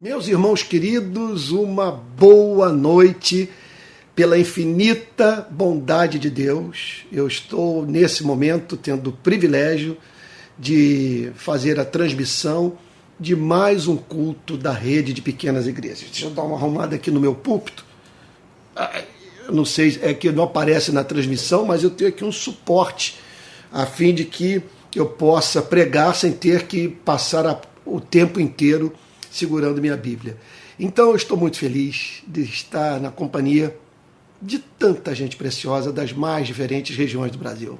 Meus irmãos queridos, uma boa noite. Pela infinita bondade de Deus, eu estou nesse momento tendo o privilégio de fazer a transmissão de mais um culto da rede de pequenas igrejas. Deixa eu dar uma arrumada aqui no meu púlpito. Eu não sei, é que não aparece na transmissão, mas eu tenho aqui um suporte a fim de que eu possa pregar sem ter que passar o tempo inteiro segurando minha Bíblia. Então eu estou muito feliz de estar na companhia de tanta gente preciosa das mais diferentes regiões do Brasil.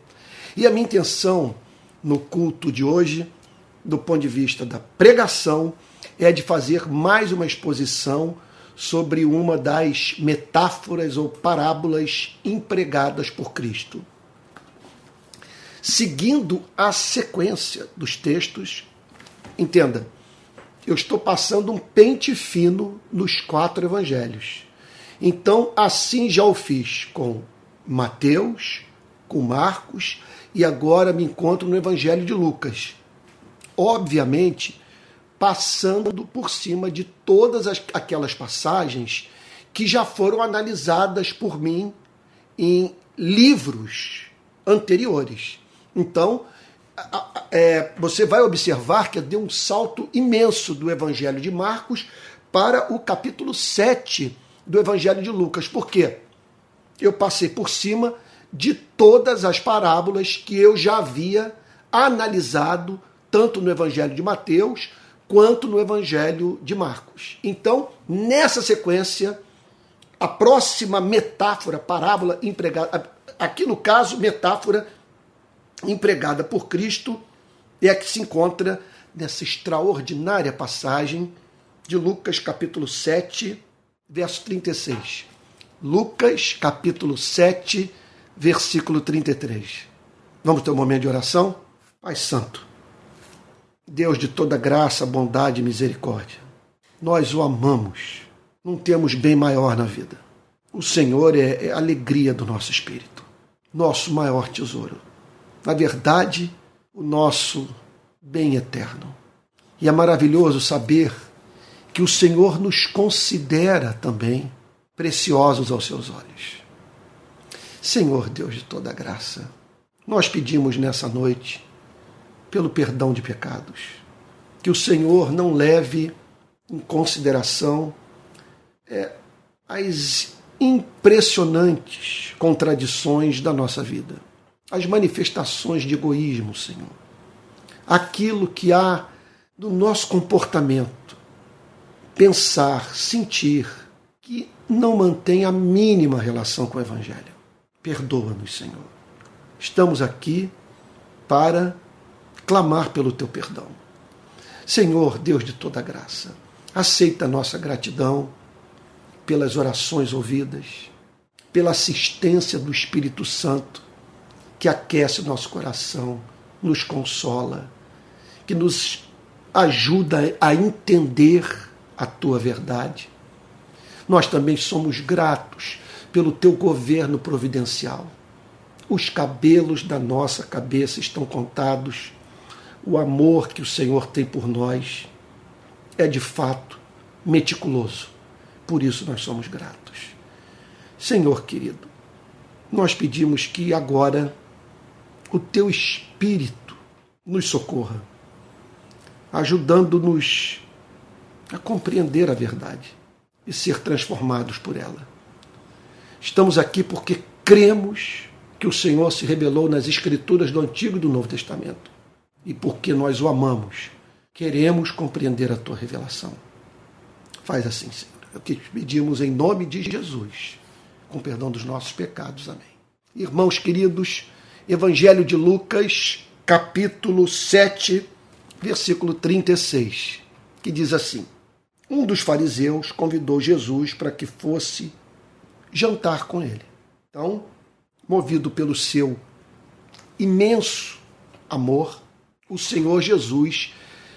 E a minha intenção no culto de hoje, do ponto de vista da pregação, é de fazer mais uma exposição sobre uma das metáforas ou parábolas empregadas por Cristo. Seguindo a sequência dos textos, entenda, eu estou passando um pente fino nos quatro evangelhos. Então, assim já o fiz com Mateus, com Marcos e agora me encontro no Evangelho de Lucas. Obviamente, passando por cima de todas as, aquelas passagens que já foram analisadas por mim em livros anteriores. Então, é, você vai observar que deu um salto imenso do Evangelho de Marcos para o capítulo 7 do Evangelho de Lucas. Por quê? Eu passei por cima de todas as parábolas que eu já havia analisado, tanto no Evangelho de Mateus quanto no Evangelho de Marcos. Então, nessa sequência, a próxima metáfora, parábola empregada, aqui no caso, metáfora empregada por Cristo é a que se encontra nessa extraordinária passagem de Lucas capítulo 7, verso 36. Lucas capítulo 7, versículo 33. Vamos ter um momento de oração? Pai Santo, Deus de toda graça, bondade e misericórdia, nós o amamos, não temos bem maior na vida. O Senhor é, é a alegria do nosso espírito, nosso maior tesouro na verdade, o nosso bem eterno. E é maravilhoso saber que o Senhor nos considera também preciosos aos seus olhos. Senhor Deus de toda graça, nós pedimos nessa noite pelo perdão de pecados, que o Senhor não leve em consideração é, as impressionantes contradições da nossa vida as manifestações de egoísmo, Senhor. Aquilo que há no nosso comportamento, pensar, sentir, que não mantém a mínima relação com o Evangelho. Perdoa-nos, Senhor. Estamos aqui para clamar pelo teu perdão. Senhor, Deus de toda graça, aceita a nossa gratidão pelas orações ouvidas, pela assistência do Espírito Santo que aquece o nosso coração, nos consola, que nos ajuda a entender a tua verdade. Nós também somos gratos pelo teu governo providencial. Os cabelos da nossa cabeça estão contados. O amor que o Senhor tem por nós é de fato meticuloso. Por isso nós somos gratos. Senhor querido, nós pedimos que agora o teu Espírito nos socorra, ajudando-nos a compreender a verdade e ser transformados por ela. Estamos aqui porque cremos que o Senhor se revelou nas Escrituras do Antigo e do Novo Testamento e porque nós o amamos, queremos compreender a tua revelação. Faz assim, Senhor. É o que te pedimos em nome de Jesus, com perdão dos nossos pecados. Amém. Irmãos queridos, Evangelho de Lucas, capítulo 7, versículo 36, que diz assim: Um dos fariseus convidou Jesus para que fosse jantar com ele. Então, movido pelo seu imenso amor, o Senhor Jesus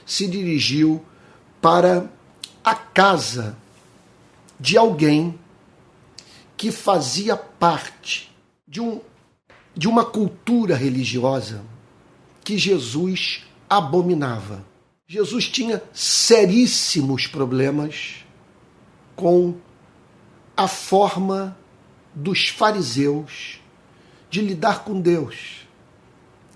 se dirigiu para a casa de alguém que fazia parte de um de uma cultura religiosa que Jesus abominava. Jesus tinha seríssimos problemas com a forma dos fariseus de lidar com Deus,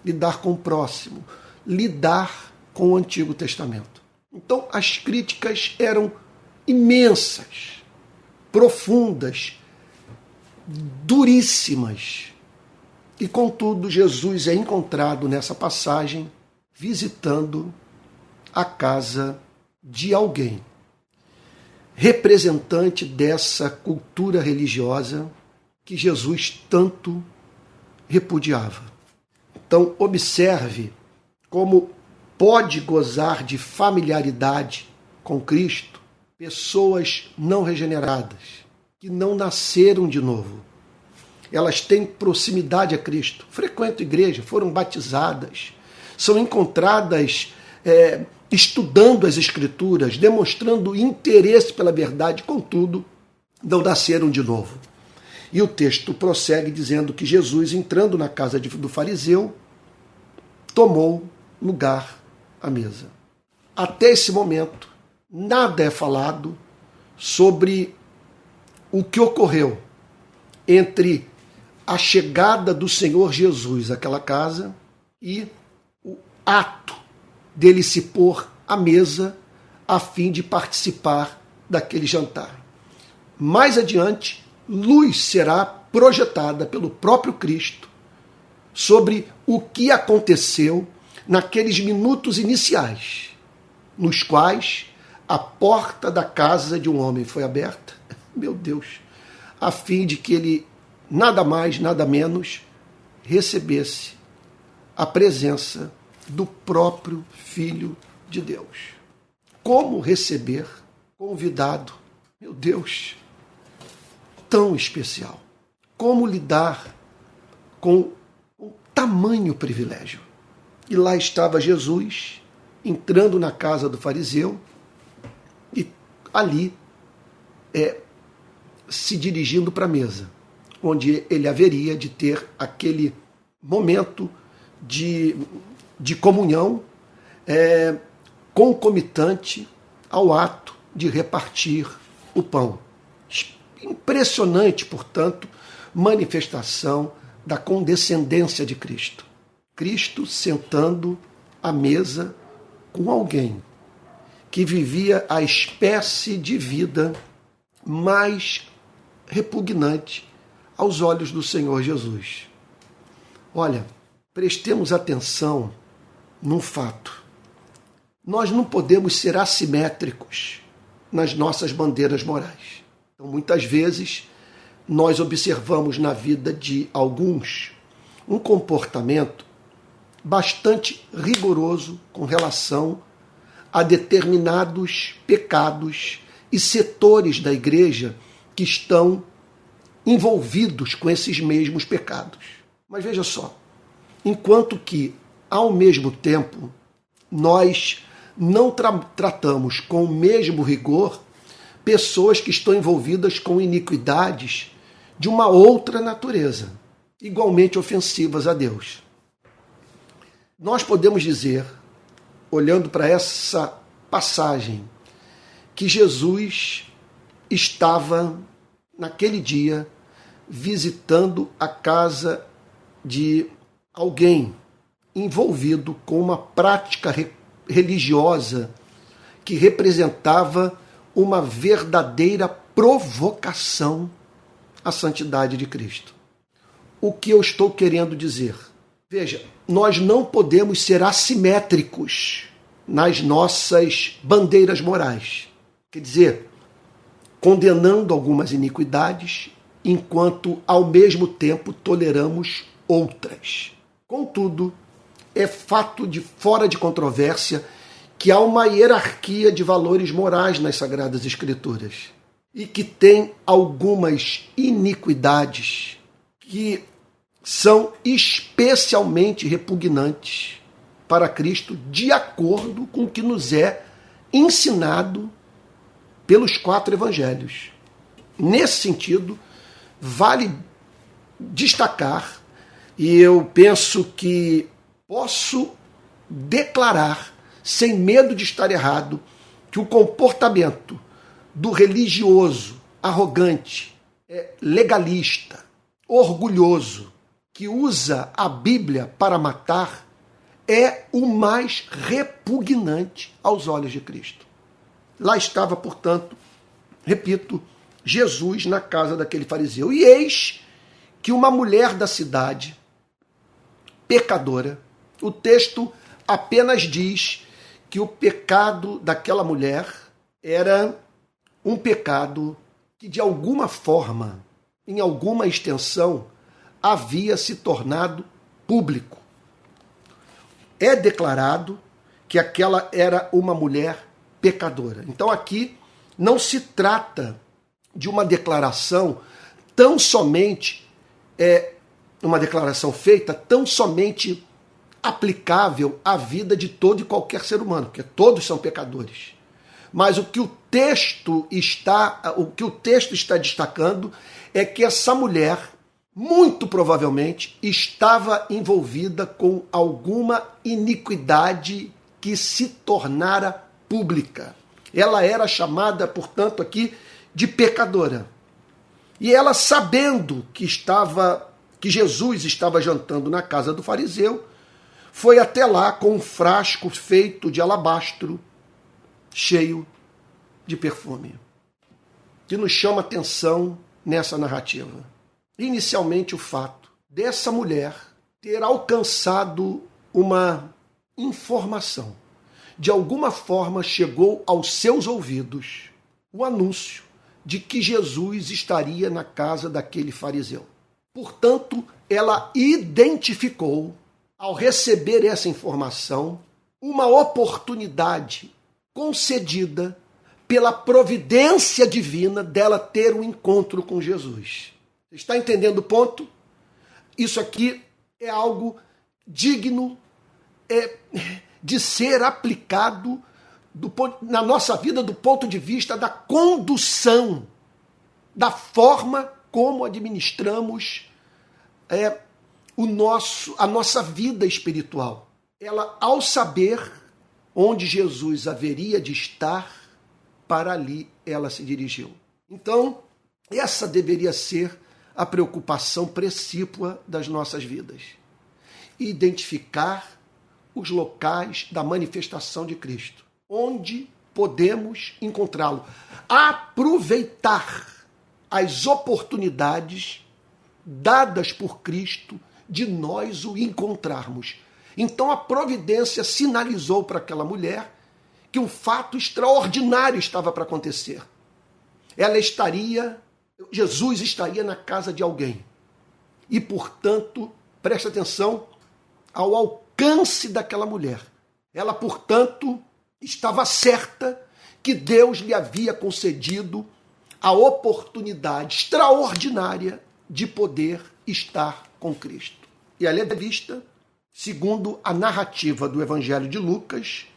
lidar com o próximo, lidar com o Antigo Testamento. Então as críticas eram imensas, profundas, duríssimas. E contudo, Jesus é encontrado nessa passagem visitando a casa de alguém, representante dessa cultura religiosa que Jesus tanto repudiava. Então, observe como pode gozar de familiaridade com Cristo pessoas não regeneradas, que não nasceram de novo. Elas têm proximidade a Cristo, frequentam igreja, foram batizadas, são encontradas é, estudando as Escrituras, demonstrando interesse pela verdade, contudo, não nasceram de novo. E o texto prossegue dizendo que Jesus, entrando na casa do fariseu, tomou lugar à mesa. Até esse momento, nada é falado sobre o que ocorreu entre a chegada do Senhor Jesus àquela casa e o ato dele se pôr à mesa a fim de participar daquele jantar. Mais adiante, luz será projetada pelo próprio Cristo sobre o que aconteceu naqueles minutos iniciais, nos quais a porta da casa de um homem foi aberta. Meu Deus! A fim de que ele, nada mais, nada menos, recebesse a presença do próprio Filho de Deus. Como receber convidado, meu Deus, tão especial? Como lidar com o tamanho privilégio? E lá estava Jesus entrando na casa do fariseu e ali é, se dirigindo para a mesa, onde ele haveria de ter aquele momento de de comunhão é, concomitante ao ato de repartir o pão. Impressionante, portanto, manifestação da condescendência de Cristo. Cristo sentando à mesa com alguém que vivia a espécie de vida mais repugnante aos olhos do Senhor Jesus. Olha, prestemos atenção num fato. Nós não podemos ser assimétricos nas nossas bandeiras morais. Então, muitas vezes, nós observamos na vida de alguns um comportamento bastante rigoroso com relação a determinados pecados e setores da igreja que estão envolvidos com esses mesmos pecados. Mas veja só, enquanto que ao mesmo tempo, nós não tra tratamos com o mesmo rigor pessoas que estão envolvidas com iniquidades de uma outra natureza, igualmente ofensivas a Deus. Nós podemos dizer, olhando para essa passagem, que Jesus estava naquele dia visitando a casa de alguém envolvido com uma prática re religiosa que representava uma verdadeira provocação à santidade de Cristo. O que eu estou querendo dizer? Veja, nós não podemos ser assimétricos nas nossas bandeiras morais. Quer dizer, condenando algumas iniquidades, enquanto ao mesmo tempo toleramos outras. Contudo, é fato de fora de controvérsia que há uma hierarquia de valores morais nas Sagradas Escrituras e que tem algumas iniquidades que são especialmente repugnantes para Cristo, de acordo com o que nos é ensinado pelos quatro evangelhos. Nesse sentido, vale destacar, e eu penso que posso declarar, sem medo de estar errado, que o comportamento do religioso arrogante, é, legalista, orgulhoso, que usa a Bíblia para matar, é o mais repugnante aos olhos de Cristo. Lá estava, portanto, repito, Jesus na casa daquele fariseu. E eis que uma mulher da cidade, pecadora, o texto apenas diz que o pecado daquela mulher era um pecado que de alguma forma, em alguma extensão, havia se tornado público. É declarado que aquela era uma mulher pecadora. Então aqui não se trata de uma declaração tão somente é uma declaração feita tão somente aplicável à vida de todo e qualquer ser humano, porque todos são pecadores. Mas o que o texto está, o que o texto está destacando é que essa mulher muito provavelmente estava envolvida com alguma iniquidade que se tornara pública. Ela era chamada, portanto, aqui de pecadora. E ela, sabendo que estava que Jesus estava jantando na casa do fariseu, foi até lá com um frasco feito de alabastro cheio de perfume, que nos chama atenção nessa narrativa. Inicialmente, o fato dessa mulher ter alcançado uma informação. De alguma forma chegou aos seus ouvidos o anúncio de que Jesus estaria na casa daquele fariseu. Portanto, ela identificou, ao receber essa informação, uma oportunidade concedida pela providência divina dela ter um encontro com Jesus. Está entendendo o ponto? Isso aqui é algo digno é, de ser aplicado do, na nossa vida do ponto de vista da condução, da forma como administramos é, o nosso, a nossa vida espiritual. Ela, ao saber onde Jesus haveria de estar, para ali ela se dirigiu. Então, essa deveria ser a preocupação precípua das nossas vidas. Identificar os locais da manifestação de Cristo, onde podemos encontrá-lo. Aproveitar as oportunidades dadas por Cristo de nós o encontrarmos. Então a providência sinalizou para aquela mulher que um fato extraordinário estava para acontecer. Ela estaria, Jesus estaria na casa de alguém. E, portanto, preste atenção ao alcance daquela mulher. Ela, portanto, estava certa que Deus lhe havia concedido a oportunidade extraordinária de poder estar com Cristo. E ela é vista, segundo a narrativa do Evangelho de Lucas,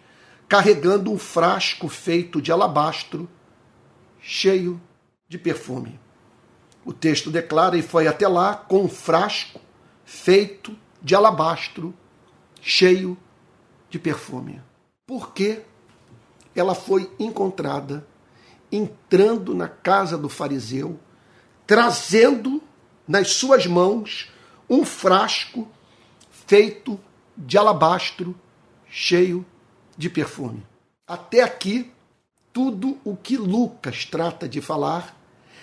carregando um frasco feito de alabastro, cheio de perfume. O texto declara: e foi até lá com um frasco feito de alabastro, cheio de perfume. Por que ela foi encontrada entrando na casa do fariseu, trazendo nas suas mãos um frasco feito de alabastro, cheio de perfume. Até aqui, tudo o que Lucas trata de falar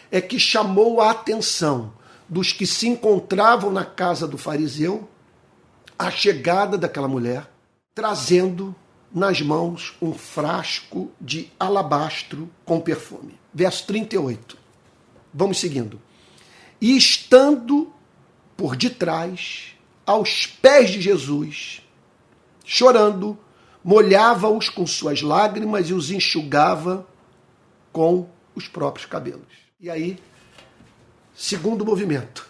é que chamou a atenção dos que se encontravam na casa do fariseu a chegada daquela mulher, trazendo nas mãos um frasco de alabastro com perfume. Verso 38. Vamos seguindo. E estando por detrás, aos pés de Jesus, chorando, molhava-os com suas lágrimas e os enxugava com os próprios cabelos. E aí, segundo movimento,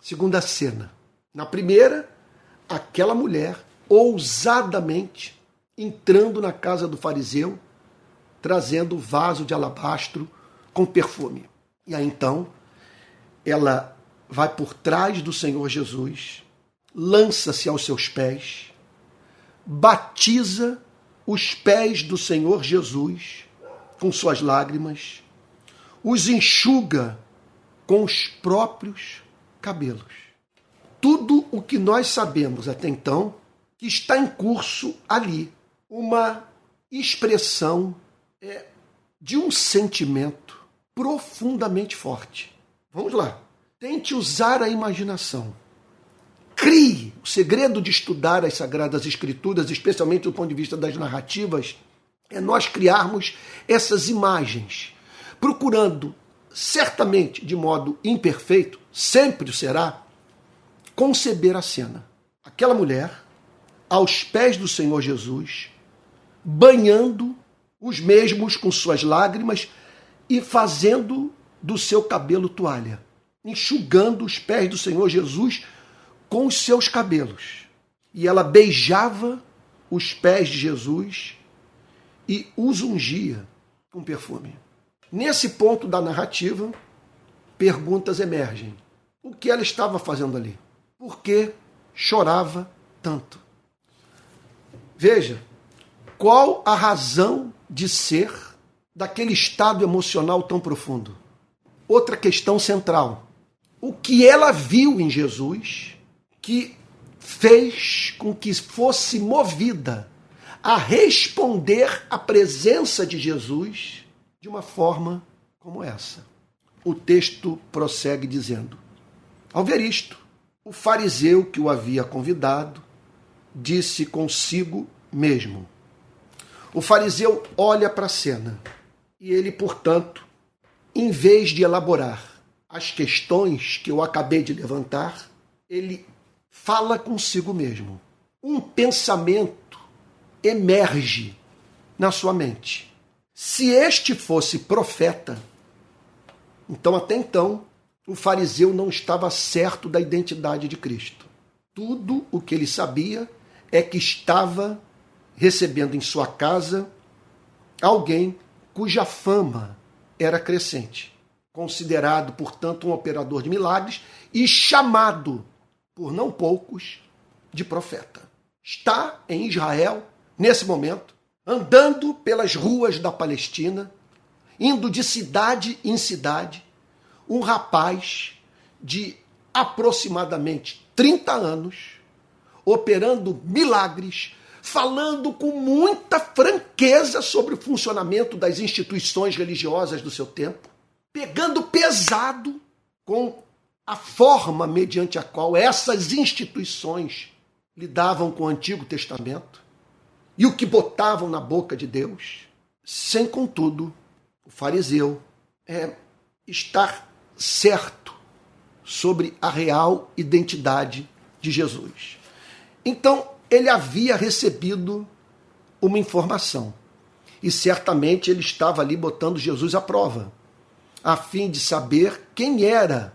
segunda cena. Na primeira, aquela mulher ousadamente entrando na casa do fariseu, trazendo vaso de alabastro com perfume. E aí então, ela vai por trás do Senhor Jesus, lança-se aos seus pés, batiza os pés do Senhor Jesus com suas lágrimas, os enxuga com os próprios cabelos. Tudo o que nós sabemos até então que está em curso ali, uma expressão é, de um sentimento profundamente forte. Vamos lá. Tente usar a imaginação. Crie o segredo de estudar as Sagradas Escrituras, especialmente do ponto de vista das narrativas, é nós criarmos essas imagens, procurando, certamente de modo imperfeito, sempre o será, conceber a cena. Aquela mulher, aos pés do Senhor Jesus, banhando os mesmos com suas lágrimas e fazendo do seu cabelo toalha, enxugando os pés do Senhor Jesus com os seus cabelos. E ela beijava os pés de Jesus e os ungia com perfume. Nesse ponto da narrativa, perguntas emergem. O que ela estava fazendo ali? Por que chorava tanto? Veja, qual a razão de ser daquele estado emocional tão profundo? Outra questão central. O que ela viu em Jesus que fez com que fosse movida a responder à presença de Jesus de uma forma como essa. O texto prossegue dizendo: Ao ver isto, o fariseu que o havia convidado disse consigo mesmo. O fariseu olha para a cena e ele, portanto, em vez de elaborar as questões que eu acabei de levantar, ele fala consigo mesmo. Um pensamento emerge na sua mente. Se este fosse profeta, então até então o fariseu não estava certo da identidade de Cristo. Tudo o que ele sabia é que estava recebendo em sua casa alguém cuja fama era crescente, considerado, portanto, um operador de milagres e chamado por não poucos, de profeta. Está em Israel, nesse momento, andando pelas ruas da Palestina, indo de cidade em cidade, um rapaz de aproximadamente 30 anos, operando milagres, falando com muita franqueza sobre o funcionamento das instituições religiosas do seu tempo, pegando pesado com a forma mediante a qual essas instituições lidavam com o Antigo Testamento e o que botavam na boca de Deus, sem, contudo, o fariseu é, estar certo sobre a real identidade de Jesus. Então, ele havia recebido uma informação e certamente ele estava ali botando Jesus à prova, a fim de saber quem era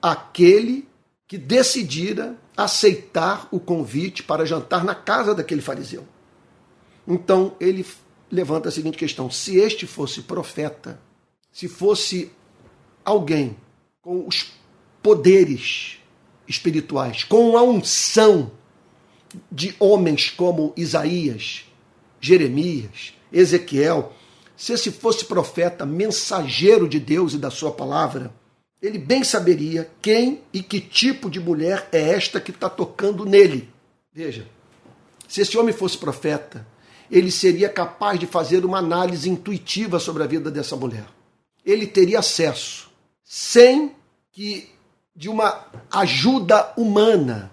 aquele que decidira aceitar o convite para jantar na casa daquele fariseu. Então ele levanta a seguinte questão: se este fosse profeta, se fosse alguém com os poderes espirituais, com a unção de homens como Isaías, Jeremias, Ezequiel, se esse fosse profeta, mensageiro de Deus e da sua palavra, ele bem saberia quem e que tipo de mulher é esta que está tocando nele. Veja, se esse homem fosse profeta, ele seria capaz de fazer uma análise intuitiva sobre a vida dessa mulher. Ele teria acesso, sem que de uma ajuda humana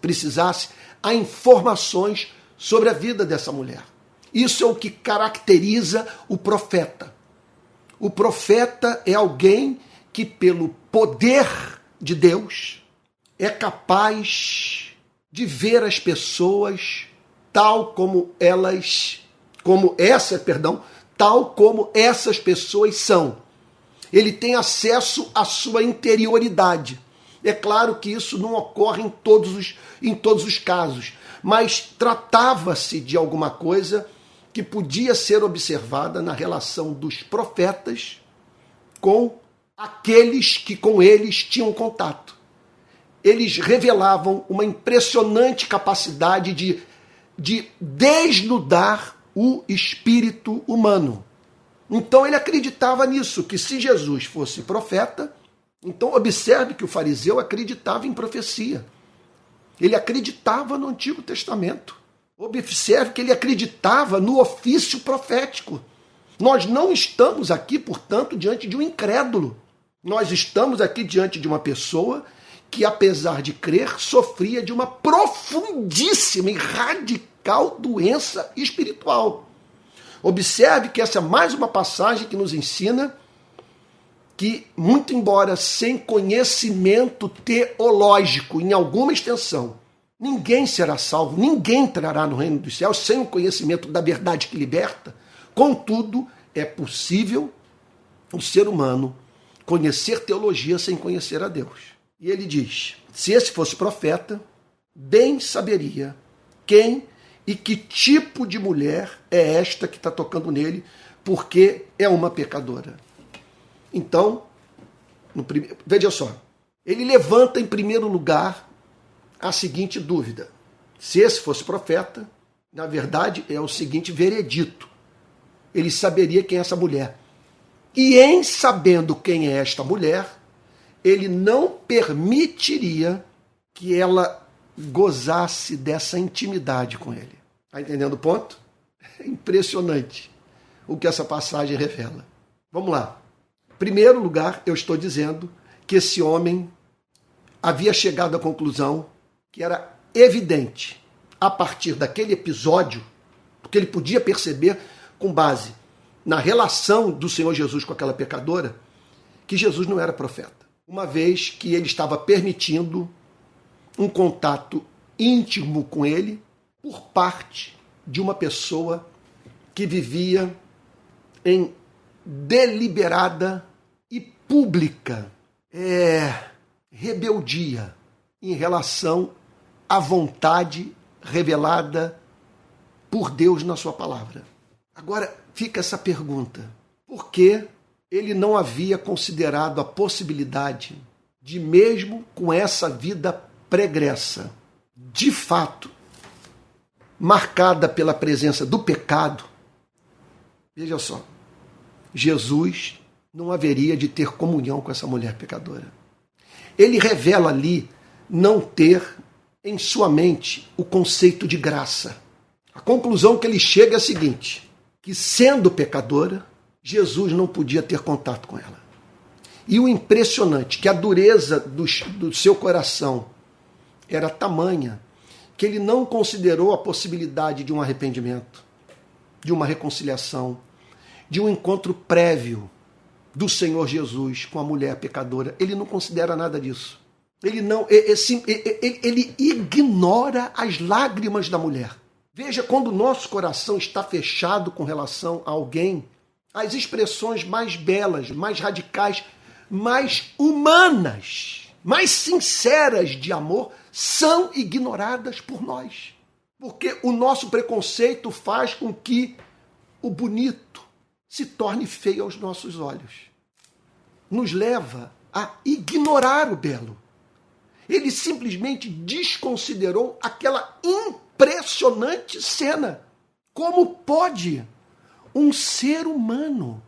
precisasse, a informações sobre a vida dessa mulher. Isso é o que caracteriza o profeta. O profeta é alguém que, pelo poder de Deus, é capaz de ver as pessoas tal como elas, como essa, perdão, tal como essas pessoas são. Ele tem acesso à sua interioridade. É claro que isso não ocorre em todos os, em todos os casos, mas tratava-se de alguma coisa que podia ser observada na relação dos profetas com aqueles que com eles tinham contato. Eles revelavam uma impressionante capacidade de de desnudar o espírito humano. Então ele acreditava nisso, que se Jesus fosse profeta, então observe que o fariseu acreditava em profecia. Ele acreditava no Antigo Testamento. Observe que ele acreditava no ofício profético. Nós não estamos aqui, portanto, diante de um incrédulo. Nós estamos aqui diante de uma pessoa que, apesar de crer, sofria de uma profundíssima e radical doença espiritual. Observe que essa é mais uma passagem que nos ensina que, muito embora sem conhecimento teológico em alguma extensão, ninguém será salvo, ninguém entrará no reino dos céus sem o conhecimento da verdade que liberta. Contudo, é possível o ser humano conhecer teologia sem conhecer a Deus. E ele diz: se esse fosse profeta, bem saberia quem e que tipo de mulher é esta que está tocando nele, porque é uma pecadora. Então, no prime... veja só, ele levanta em primeiro lugar a seguinte dúvida: se esse fosse profeta, na verdade é o seguinte veredito. Ele saberia quem é essa mulher. E em sabendo quem é esta mulher, ele não permitiria que ela gozasse dessa intimidade com ele. Está entendendo o ponto? É impressionante o que essa passagem revela. Vamos lá. Primeiro lugar, eu estou dizendo que esse homem havia chegado à conclusão que era evidente, a partir daquele episódio, porque ele podia perceber, com base na relação do Senhor Jesus com aquela pecadora, que Jesus não era profeta. Uma vez que ele estava permitindo um contato íntimo com ele por parte de uma pessoa que vivia em deliberada pública é, rebeldia em relação à vontade revelada por Deus na sua palavra. Agora fica essa pergunta: por que ele não havia considerado a possibilidade de, mesmo com essa vida pregressa, de fato, marcada pela presença do pecado, veja só, Jesus não haveria de ter comunhão com essa mulher pecadora. Ele revela ali não ter em sua mente o conceito de graça. A conclusão que ele chega é a seguinte: que sendo pecadora, Jesus não podia ter contato com ela. E o impressionante que a dureza do, do seu coração era tamanha que ele não considerou a possibilidade de um arrependimento, de uma reconciliação, de um encontro prévio do Senhor Jesus com a mulher pecadora. Ele não considera nada disso. Ele não, ele, ele ignora as lágrimas da mulher. Veja quando o nosso coração está fechado com relação a alguém, as expressões mais belas, mais radicais, mais humanas, mais sinceras de amor são ignoradas por nós. Porque o nosso preconceito faz com que o bonito, se torne feio aos nossos olhos. Nos leva a ignorar o belo. Ele simplesmente desconsiderou aquela impressionante cena. Como pode um ser humano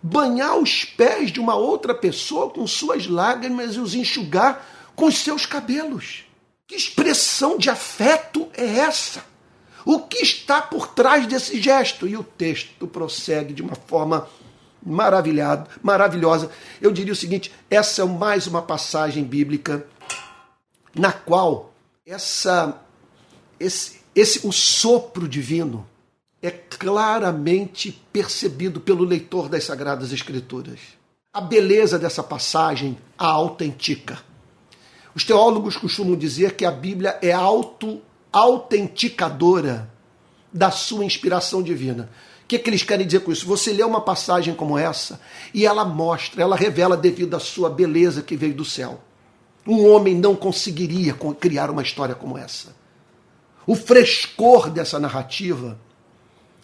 banhar os pés de uma outra pessoa com suas lágrimas e os enxugar com os seus cabelos? Que expressão de afeto é essa? O que está por trás desse gesto? E o texto prossegue de uma forma maravilhado, maravilhosa. Eu diria o seguinte: essa é mais uma passagem bíblica na qual essa esse, esse o sopro divino é claramente percebido pelo leitor das sagradas escrituras. A beleza dessa passagem a autentica. Os teólogos costumam dizer que a Bíblia é auto autenticadora da sua inspiração divina. O que, que eles querem dizer com isso? Você lê uma passagem como essa e ela mostra, ela revela devido à sua beleza que veio do céu. Um homem não conseguiria criar uma história como essa. O frescor dessa narrativa,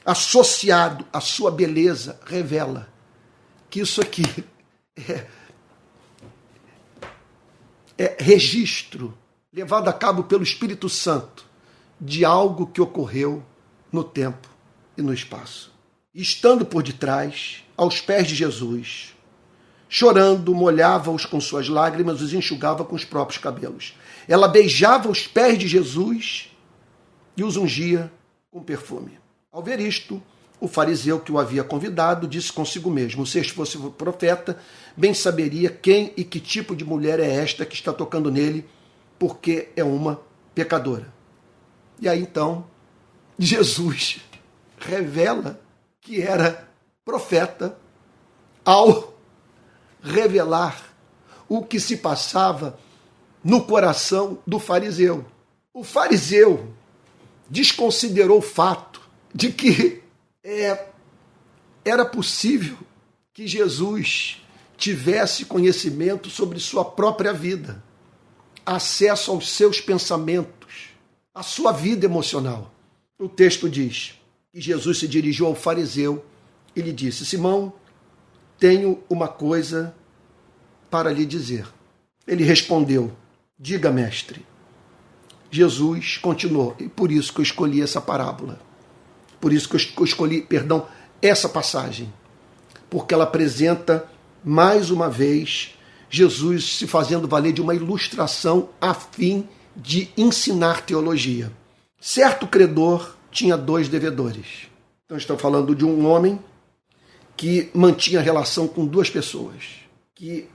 associado à sua beleza, revela que isso aqui é, é registro levado a cabo pelo Espírito Santo de algo que ocorreu no tempo e no espaço. Estando por detrás, aos pés de Jesus, chorando, molhava-os com suas lágrimas, os enxugava com os próprios cabelos. Ela beijava os pés de Jesus e os ungia com perfume. Ao ver isto, o fariseu que o havia convidado disse consigo mesmo: Se este fosse profeta, bem saberia quem e que tipo de mulher é esta que está tocando nele, porque é uma pecadora. E aí então, Jesus revela que era profeta ao revelar o que se passava no coração do fariseu. O fariseu desconsiderou o fato de que é, era possível que Jesus tivesse conhecimento sobre sua própria vida, acesso aos seus pensamentos, à sua vida emocional. O texto diz que Jesus se dirigiu ao fariseu e lhe disse: Simão, tenho uma coisa para lhe dizer. Ele respondeu: Diga, mestre. Jesus continuou, e por isso que eu escolhi essa parábola. Por isso que eu escolhi, perdão, essa passagem, porque ela apresenta mais uma vez Jesus se fazendo valer de uma ilustração a fim de ensinar teologia. Certo credor tinha dois devedores. Então estamos falando de um homem que mantinha relação com duas pessoas que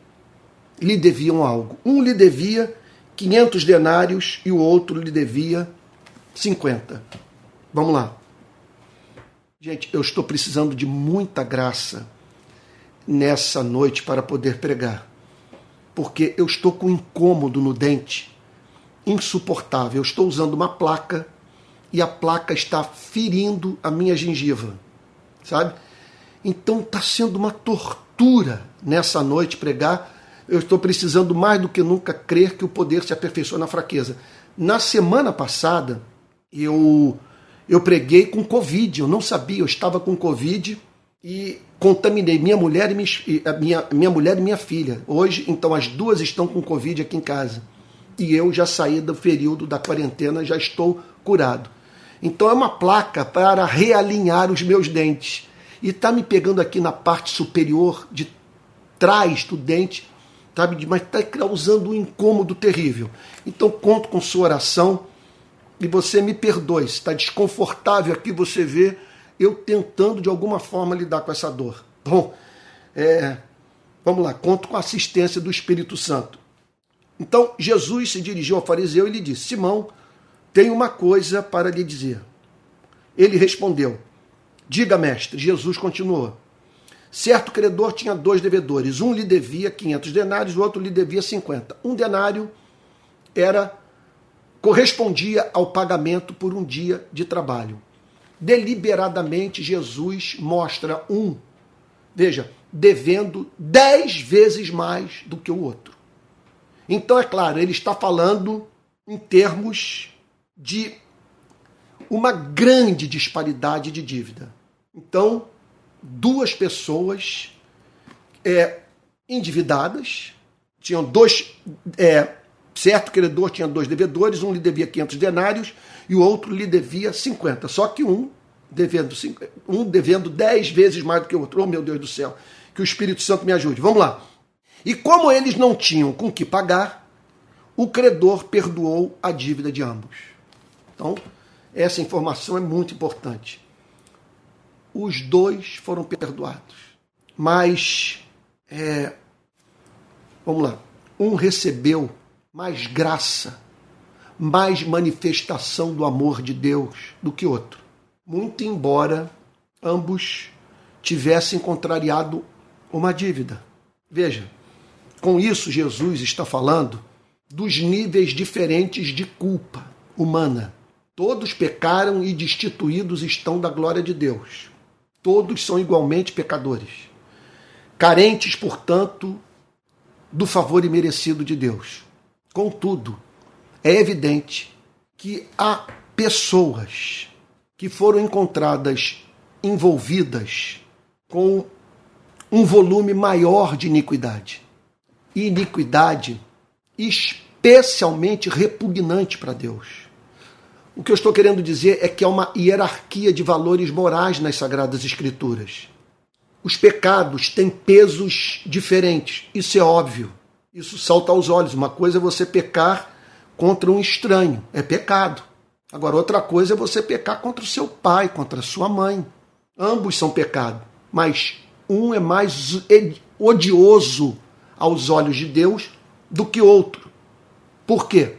lhe deviam algo. Um lhe devia 500 denários e o outro lhe devia 50. Vamos lá. Gente, eu estou precisando de muita graça nessa noite para poder pregar. Porque eu estou com incômodo no dente insuportável. Eu estou usando uma placa e a placa está ferindo a minha gengiva, sabe? Então está sendo uma tortura nessa noite pregar. Eu estou precisando mais do que nunca crer que o poder se aperfeiçoa na fraqueza. Na semana passada, eu eu preguei com Covid, eu não sabia, eu estava com Covid e contaminei minha mulher e minha, minha, minha mulher e minha filha. Hoje, então, as duas estão com Covid aqui em casa. E eu já saí do período da quarentena, já estou curado. Então é uma placa para realinhar os meus dentes. E está me pegando aqui na parte superior de trás do dente, sabe? Mas está causando um incômodo terrível. Então conto com sua oração e você me perdoe, está desconfortável aqui você vê eu tentando de alguma forma lidar com essa dor. Bom, é, vamos lá, conto com a assistência do Espírito Santo. Então Jesus se dirigiu ao fariseu e lhe disse: Simão, tenho uma coisa para lhe dizer. Ele respondeu: Diga, mestre. Jesus continuou: Certo credor tinha dois devedores. Um lhe devia 500 denários, o outro lhe devia 50. Um denário era correspondia ao pagamento por um dia de trabalho. Deliberadamente, Jesus mostra um, veja, devendo dez vezes mais do que o outro. Então, é claro, ele está falando em termos de uma grande disparidade de dívida. Então, duas pessoas é, endividadas, tinham dois é, Certo credor tinha dois devedores, um lhe devia 500 denários e o outro lhe devia 50. Só que um devendo, um devendo 10 vezes mais do que o outro. Oh, meu Deus do céu, que o Espírito Santo me ajude. Vamos lá. E como eles não tinham com que pagar, o credor perdoou a dívida de ambos. Então, essa informação é muito importante. Os dois foram perdoados. Mas, é, vamos lá, um recebeu mais graça, mais manifestação do amor de Deus do que outro. Muito embora ambos tivessem contrariado uma dívida. Veja, com isso Jesus está falando dos níveis diferentes de culpa humana. Todos pecaram e destituídos estão da glória de Deus. Todos são igualmente pecadores. Carentes, portanto, do favor imerecido de Deus. Contudo, é evidente que há pessoas que foram encontradas envolvidas com um volume maior de iniquidade. Iniquidade especialmente repugnante para Deus. O que eu estou querendo dizer é que há uma hierarquia de valores morais nas Sagradas Escrituras. Os pecados têm pesos diferentes, isso é óbvio. Isso salta aos olhos. Uma coisa é você pecar contra um estranho, é pecado. Agora, outra coisa é você pecar contra o seu pai, contra a sua mãe. Ambos são pecado, mas um é mais odioso aos olhos de Deus do que outro. Por quê?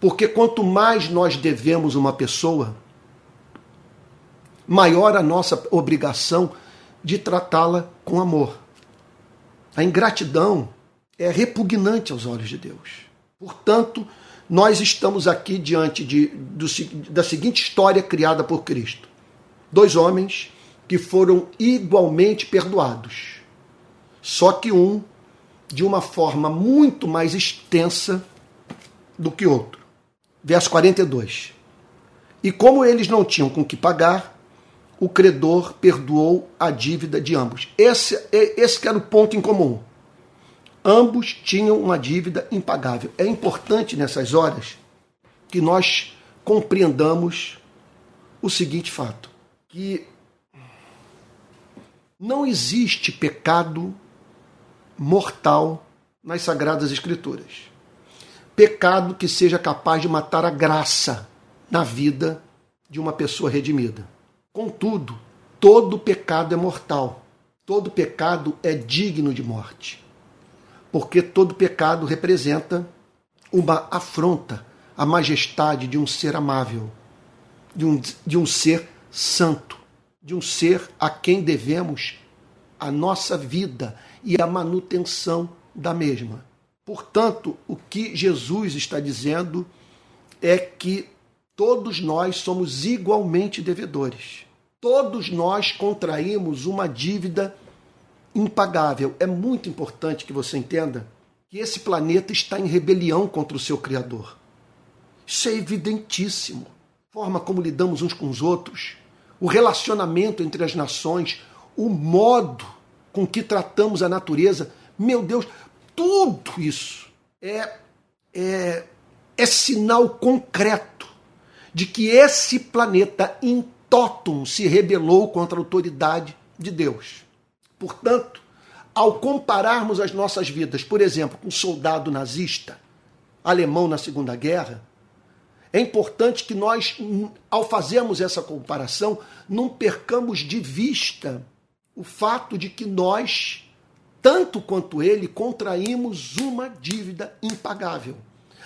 Porque quanto mais nós devemos uma pessoa, maior a nossa obrigação de tratá-la com amor. A ingratidão é repugnante aos olhos de Deus. Portanto, nós estamos aqui diante de, do, da seguinte história criada por Cristo: dois homens que foram igualmente perdoados, só que um de uma forma muito mais extensa do que outro. Verso 42. E como eles não tinham com que pagar, o credor perdoou a dívida de ambos. Esse, esse era o ponto em comum. Ambos tinham uma dívida impagável. É importante nessas horas que nós compreendamos o seguinte fato: que não existe pecado mortal nas Sagradas Escrituras. Pecado que seja capaz de matar a graça na vida de uma pessoa redimida. Contudo, todo pecado é mortal. Todo pecado é digno de morte. Porque todo pecado representa uma afronta à majestade de um ser amável, de um, de um ser santo, de um ser a quem devemos a nossa vida e a manutenção da mesma. Portanto, o que Jesus está dizendo é que Todos nós somos igualmente devedores. Todos nós contraímos uma dívida impagável. É muito importante que você entenda que esse planeta está em rebelião contra o seu Criador. Isso é evidentíssimo. Forma como lidamos uns com os outros, o relacionamento entre as nações, o modo com que tratamos a natureza. Meu Deus, tudo isso é, é, é sinal concreto de que esse planeta em totum se rebelou contra a autoridade de Deus. Portanto, ao compararmos as nossas vidas, por exemplo, com um soldado nazista alemão na Segunda Guerra, é importante que nós, ao fazermos essa comparação, não percamos de vista o fato de que nós, tanto quanto ele, contraímos uma dívida impagável.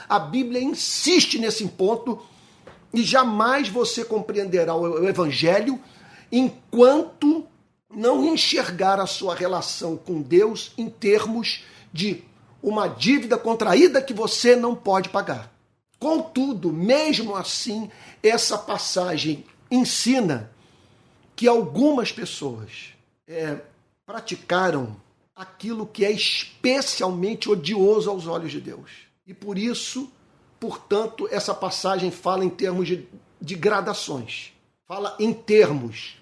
A Bíblia insiste nesse ponto e jamais você compreenderá o Evangelho enquanto não enxergar a sua relação com Deus em termos de uma dívida contraída que você não pode pagar. Contudo, mesmo assim, essa passagem ensina que algumas pessoas é, praticaram aquilo que é especialmente odioso aos olhos de Deus. E por isso Portanto, essa passagem fala em termos de, de gradações, fala em termos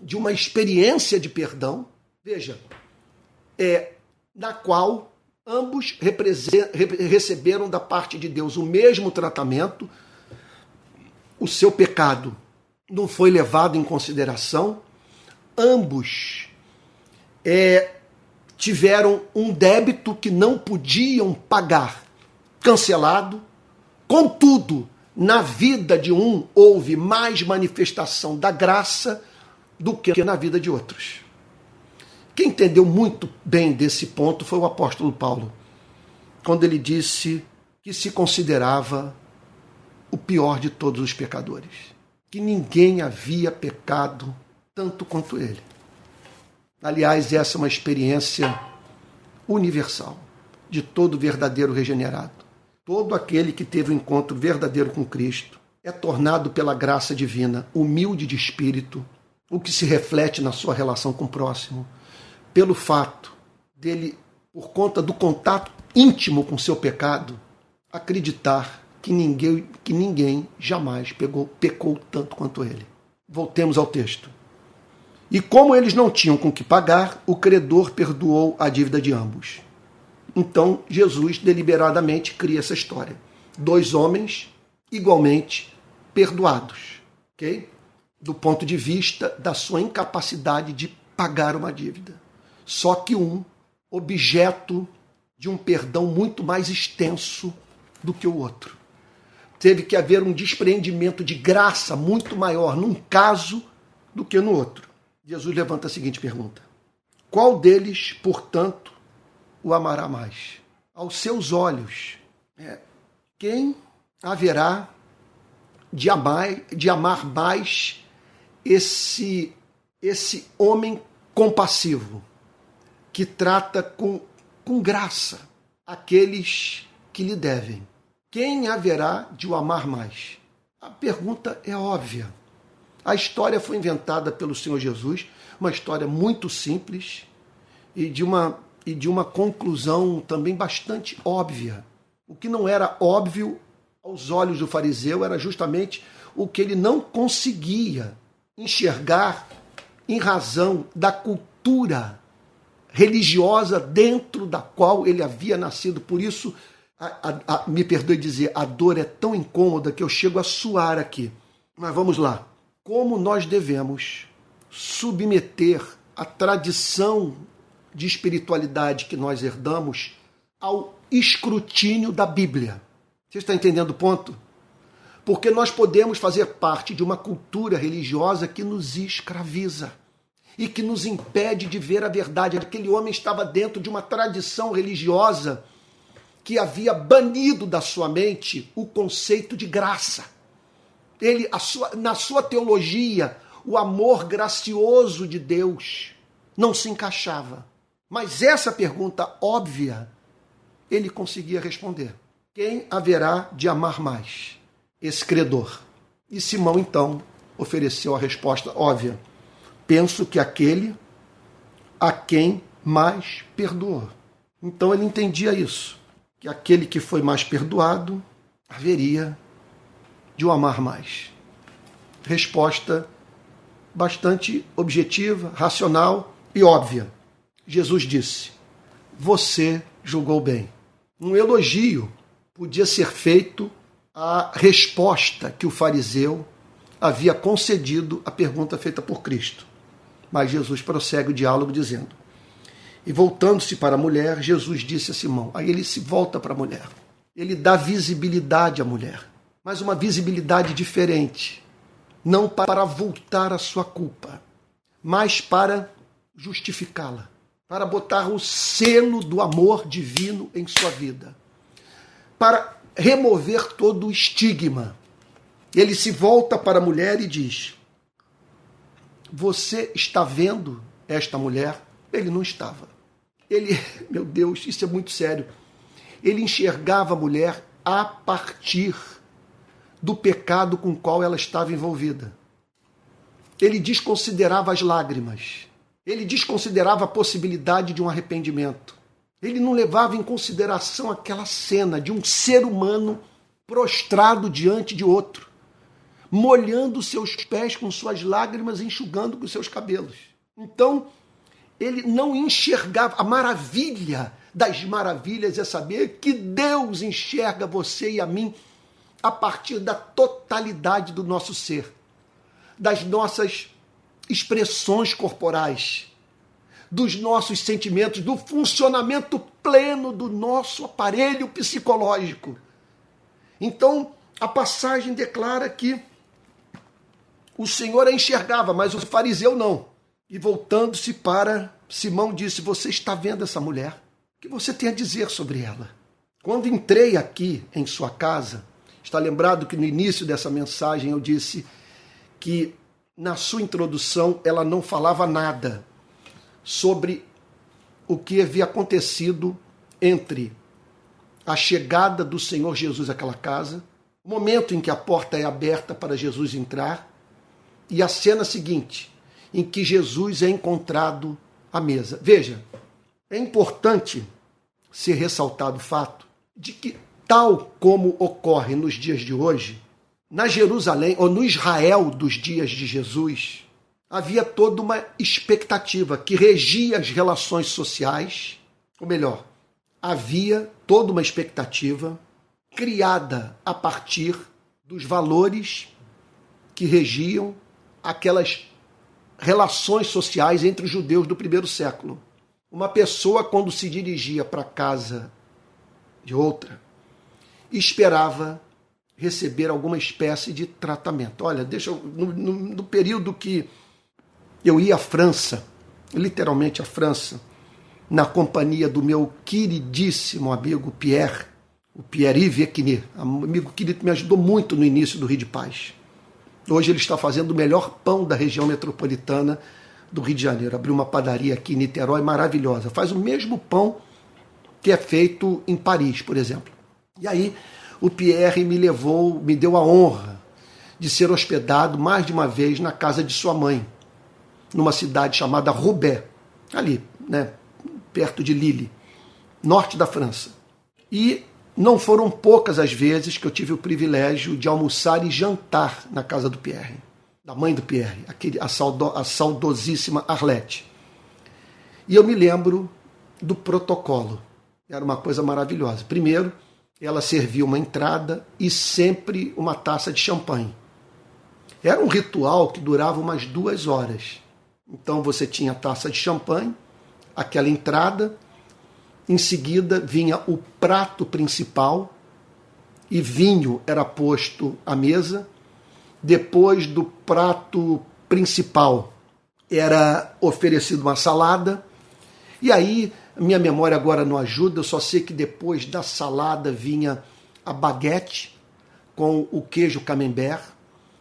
de uma experiência de perdão, veja, é, na qual ambos receberam da parte de Deus o mesmo tratamento, o seu pecado não foi levado em consideração, ambos é, tiveram um débito que não podiam pagar cancelado, Contudo, na vida de um houve mais manifestação da graça do que na vida de outros. Quem entendeu muito bem desse ponto foi o apóstolo Paulo, quando ele disse que se considerava o pior de todos os pecadores, que ninguém havia pecado tanto quanto ele. Aliás, essa é uma experiência universal de todo verdadeiro regenerado. Todo aquele que teve um encontro verdadeiro com Cristo é tornado pela graça divina humilde de espírito, o que se reflete na sua relação com o próximo, pelo fato dele, por conta do contato íntimo com seu pecado, acreditar que ninguém, que ninguém jamais pegou, pecou tanto quanto ele. Voltemos ao texto. E como eles não tinham com que pagar, o credor perdoou a dívida de ambos. Então Jesus deliberadamente cria essa história. Dois homens igualmente perdoados, ok? Do ponto de vista da sua incapacidade de pagar uma dívida. Só que um objeto de um perdão muito mais extenso do que o outro. Teve que haver um despreendimento de graça muito maior num caso do que no outro. Jesus levanta a seguinte pergunta: Qual deles, portanto, o amará mais? Aos seus olhos, é, quem haverá de amar, de amar mais esse, esse homem compassivo, que trata com, com graça aqueles que lhe devem. Quem haverá de o amar mais? A pergunta é óbvia. A história foi inventada pelo Senhor Jesus, uma história muito simples e de uma, e de uma conclusão também bastante óbvia. O que não era óbvio aos olhos do fariseu era justamente o que ele não conseguia enxergar em razão da cultura religiosa dentro da qual ele havia nascido. Por isso, a, a, a, me perdoe dizer, a dor é tão incômoda que eu chego a suar aqui. Mas vamos lá. Como nós devemos submeter a tradição de espiritualidade que nós herdamos ao escrutínio da Bíblia? Você está entendendo o ponto? Porque nós podemos fazer parte de uma cultura religiosa que nos escraviza e que nos impede de ver a verdade. Aquele homem estava dentro de uma tradição religiosa que havia banido da sua mente o conceito de graça. Ele, sua, na sua teologia, o amor gracioso de Deus não se encaixava. Mas essa pergunta óbvia, ele conseguia responder. Quem haverá de amar mais? Esse credor. E Simão, então, ofereceu a resposta óbvia penso que aquele a quem mais perdoou. Então ele entendia isso, que aquele que foi mais perdoado haveria de o amar mais. Resposta bastante objetiva, racional e óbvia. Jesus disse: Você julgou bem. Um elogio podia ser feito à resposta que o fariseu havia concedido à pergunta feita por Cristo. Mas Jesus prossegue o diálogo dizendo: E voltando-se para a mulher, Jesus disse a Simão. Aí ele se volta para a mulher. Ele dá visibilidade à mulher, mas uma visibilidade diferente. Não para voltar a sua culpa, mas para justificá-la, para botar o selo do amor divino em sua vida, para remover todo o estigma. Ele se volta para a mulher e diz: você está vendo esta mulher? Ele não estava. Ele, meu Deus, isso é muito sério. Ele enxergava a mulher a partir do pecado com o qual ela estava envolvida. Ele desconsiderava as lágrimas. Ele desconsiderava a possibilidade de um arrependimento. Ele não levava em consideração aquela cena de um ser humano prostrado diante de outro molhando seus pés com suas lágrimas, enxugando com seus cabelos. Então, ele não enxergava a maravilha das maravilhas é saber que Deus enxerga você e a mim a partir da totalidade do nosso ser, das nossas expressões corporais, dos nossos sentimentos, do funcionamento pleno do nosso aparelho psicológico. Então, a passagem declara que o Senhor a enxergava, mas o fariseu não. E voltando-se para Simão, disse: Você está vendo essa mulher? O que você tem a dizer sobre ela? Quando entrei aqui em sua casa, está lembrado que no início dessa mensagem eu disse que na sua introdução ela não falava nada sobre o que havia acontecido entre a chegada do Senhor Jesus àquela casa, o momento em que a porta é aberta para Jesus entrar e a cena seguinte, em que Jesus é encontrado à mesa. Veja, é importante ser ressaltado o fato de que, tal como ocorre nos dias de hoje, na Jerusalém, ou no Israel dos dias de Jesus, havia toda uma expectativa que regia as relações sociais, ou melhor, havia toda uma expectativa criada a partir dos valores que regiam aquelas relações sociais entre os judeus do primeiro século. Uma pessoa, quando se dirigia para a casa de outra, esperava receber alguma espécie de tratamento. Olha, deixa eu, no, no, no período que eu ia à França, literalmente à França, na companhia do meu queridíssimo amigo Pierre, o Pierre-Yves Equini, amigo querido que me ajudou muito no início do Rio de Paz. Hoje ele está fazendo o melhor pão da região metropolitana do Rio de Janeiro. Abriu uma padaria aqui em Niterói maravilhosa. Faz o mesmo pão que é feito em Paris, por exemplo. E aí o Pierre me levou, me deu a honra de ser hospedado mais de uma vez na casa de sua mãe, numa cidade chamada Roubaix, ali, né, perto de Lille, norte da França. E não foram poucas as vezes que eu tive o privilégio de almoçar e jantar na casa do Pierre, da mãe do Pierre, aquele, a, saudo, a saudosíssima Arlette. E eu me lembro do protocolo. Era uma coisa maravilhosa. Primeiro, ela servia uma entrada e sempre uma taça de champanhe. Era um ritual que durava umas duas horas. Então você tinha a taça de champanhe, aquela entrada, em seguida vinha o prato principal e vinho era posto à mesa. Depois do prato principal era oferecido uma salada. E aí, minha memória agora não ajuda, eu só sei que depois da salada vinha a baguete com o queijo camembert.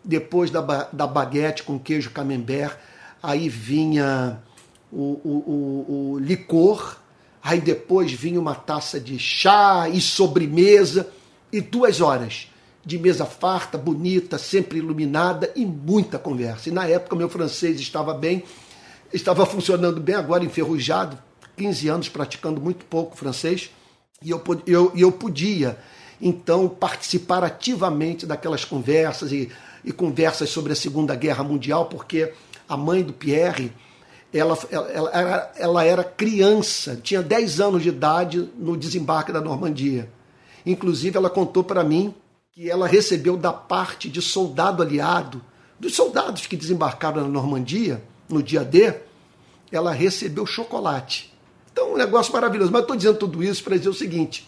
Depois da, da baguete com queijo camembert, aí vinha o, o, o, o licor Aí depois vinha uma taça de chá e sobremesa e duas horas de mesa farta, bonita, sempre iluminada e muita conversa. E na época meu francês estava bem, estava funcionando bem, agora enferrujado, 15 anos praticando muito pouco francês, e eu, eu, eu podia então participar ativamente daquelas conversas e, e conversas sobre a Segunda Guerra Mundial, porque a mãe do Pierre ela, ela, ela, ela era criança, tinha 10 anos de idade no desembarque da Normandia. Inclusive, ela contou para mim que ela recebeu da parte de soldado aliado, dos soldados que desembarcaram na Normandia, no dia D, ela recebeu chocolate. Então, um negócio maravilhoso. Mas estou dizendo tudo isso para dizer o seguinte: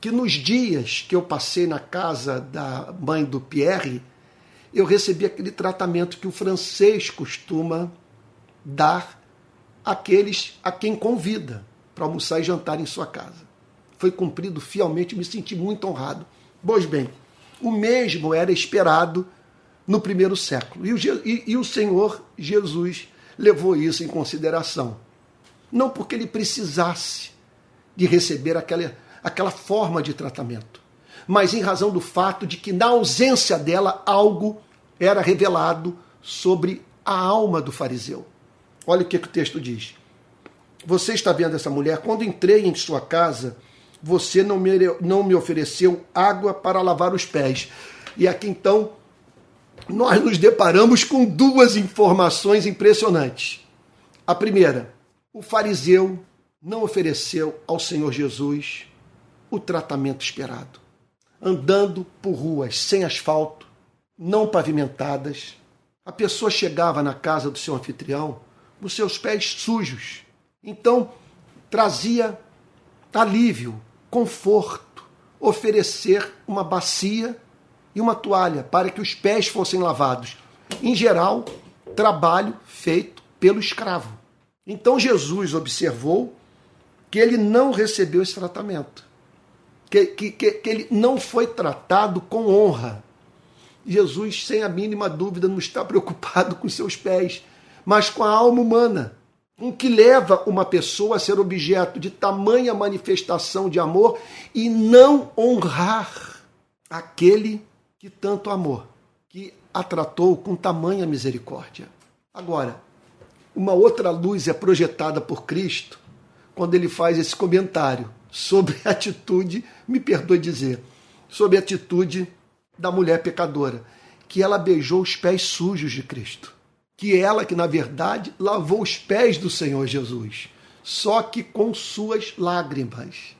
que nos dias que eu passei na casa da mãe do Pierre, eu recebi aquele tratamento que o francês costuma dar àqueles a quem convida para almoçar e jantar em sua casa. Foi cumprido fielmente, me senti muito honrado. Pois bem, o mesmo era esperado no primeiro século. E o, e, e o Senhor Jesus levou isso em consideração. Não porque ele precisasse de receber aquela, aquela forma de tratamento, mas em razão do fato de que, na ausência dela, algo era revelado sobre a alma do fariseu. Olha o que, que o texto diz. Você está vendo essa mulher? Quando entrei em sua casa, você não me, não me ofereceu água para lavar os pés. E aqui então, nós nos deparamos com duas informações impressionantes. A primeira, o fariseu não ofereceu ao Senhor Jesus o tratamento esperado. Andando por ruas sem asfalto, não pavimentadas, a pessoa chegava na casa do seu anfitrião os seus pés sujos. Então, trazia alívio, conforto, oferecer uma bacia e uma toalha para que os pés fossem lavados. Em geral, trabalho feito pelo escravo. Então Jesus observou que ele não recebeu esse tratamento, que, que, que, que ele não foi tratado com honra. Jesus, sem a mínima dúvida, não está preocupado com seus pés mas com a alma humana, o que leva uma pessoa a ser objeto de tamanha manifestação de amor e não honrar aquele que tanto amou, que a tratou com tamanha misericórdia. Agora, uma outra luz é projetada por Cristo quando ele faz esse comentário sobre a atitude, me perdoe dizer, sobre a atitude da mulher pecadora, que ela beijou os pés sujos de Cristo que ela que na verdade lavou os pés do Senhor Jesus, só que com suas lágrimas.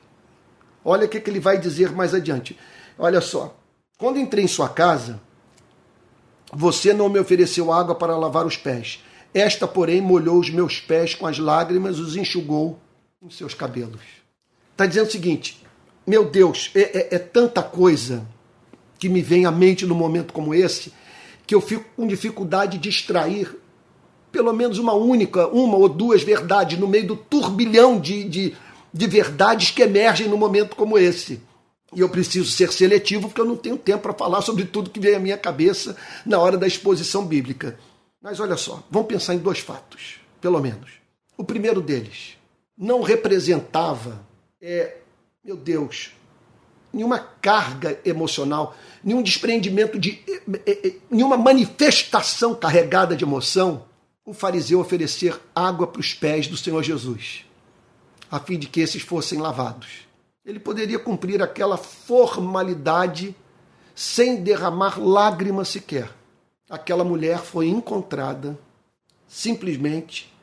Olha o que, que ele vai dizer mais adiante. Olha só, quando entrei em sua casa, Você não me ofereceu água para lavar os pés. Esta, porém, molhou os meus pés com as lágrimas, os enxugou com seus cabelos. Está dizendo o seguinte: meu Deus, é, é, é, tanta coisa que me vem à mente num momento como esse que eu fico com dificuldade de extrair pelo menos uma única, uma ou duas verdades no meio do turbilhão de, de, de verdades que emergem num momento como esse. E eu preciso ser seletivo porque eu não tenho tempo para falar sobre tudo que vem à minha cabeça na hora da exposição bíblica. Mas olha só, vamos pensar em dois fatos, pelo menos. O primeiro deles não representava, é, meu Deus, nenhuma carga emocional, nenhum desprendimento de é, é, é, nenhuma manifestação carregada de emoção, o fariseu oferecer água para os pés do Senhor Jesus, a fim de que esses fossem lavados ele poderia cumprir aquela formalidade sem derramar lágrimas sequer. Aquela mulher foi encontrada simplesmente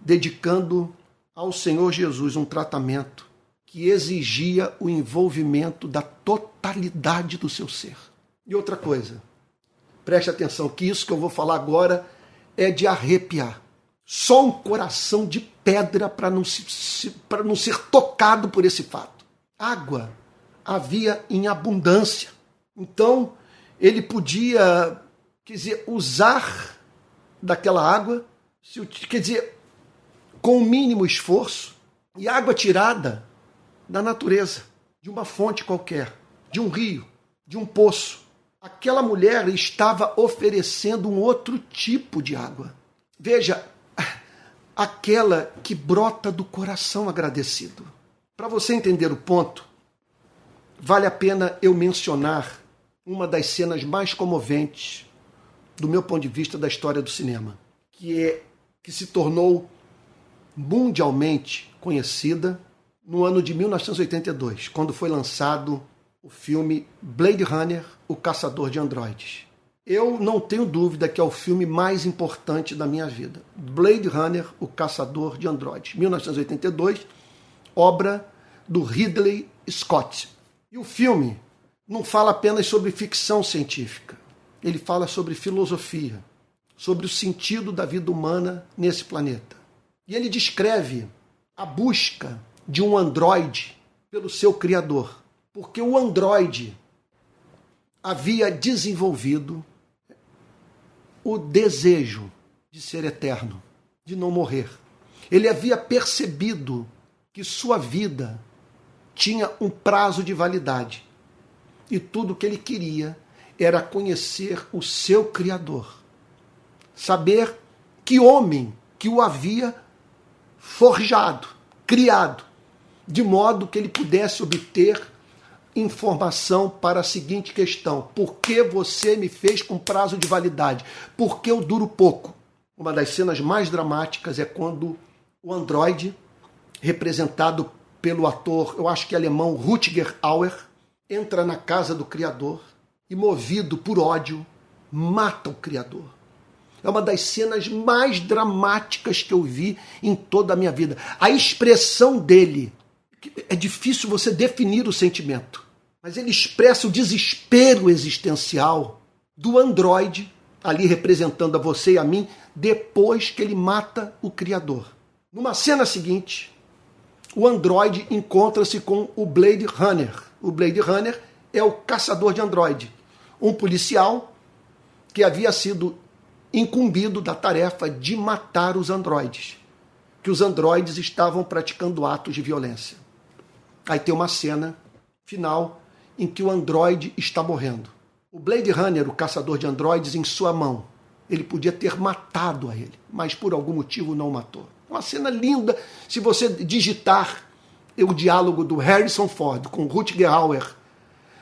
dedicando ao Senhor Jesus um tratamento que exigia o envolvimento da totalidade do seu ser. E outra coisa, preste atenção que isso que eu vou falar agora é de arrepiar. Só um coração de pedra para não, se, não ser tocado por esse fato água havia em abundância. Então, ele podia, quer dizer, usar daquela água, quer dizer, com o mínimo esforço, e água tirada da natureza, de uma fonte qualquer, de um rio, de um poço. Aquela mulher estava oferecendo um outro tipo de água. Veja, aquela que brota do coração agradecido. Para você entender o ponto, vale a pena eu mencionar uma das cenas mais comoventes, do meu ponto de vista, da história do cinema, que é que se tornou mundialmente conhecida no ano de 1982, quando foi lançado o filme Blade Runner, O Caçador de Androides. Eu não tenho dúvida que é o filme mais importante da minha vida. Blade Runner, O Caçador de Androides, 1982 obra do Ridley Scott. E o filme não fala apenas sobre ficção científica, ele fala sobre filosofia, sobre o sentido da vida humana nesse planeta. E ele descreve a busca de um androide pelo seu criador, porque o androide havia desenvolvido o desejo de ser eterno, de não morrer. Ele havia percebido que sua vida tinha um prazo de validade e tudo que ele queria era conhecer o seu Criador, saber que homem que o havia forjado, criado, de modo que ele pudesse obter informação para a seguinte questão: por que você me fez com prazo de validade? Por que eu duro pouco? Uma das cenas mais dramáticas é quando o androide representado pelo ator, eu acho que alemão, Rutger Auer, entra na casa do Criador e, movido por ódio, mata o Criador. É uma das cenas mais dramáticas que eu vi em toda a minha vida. A expressão dele, é difícil você definir o sentimento, mas ele expressa o desespero existencial do androide, ali representando a você e a mim, depois que ele mata o Criador. Numa cena seguinte, o Android encontra-se com o Blade Runner. O Blade Runner é o caçador de Android, um policial que havia sido incumbido da tarefa de matar os androides, que os androides estavam praticando atos de violência. Aí tem uma cena final em que o androide está morrendo. O Blade Runner, o caçador de androides, em sua mão. Ele podia ter matado a ele, mas por algum motivo não matou. Uma cena linda. Se você digitar o diálogo do Harrison Ford com Rutger Hauer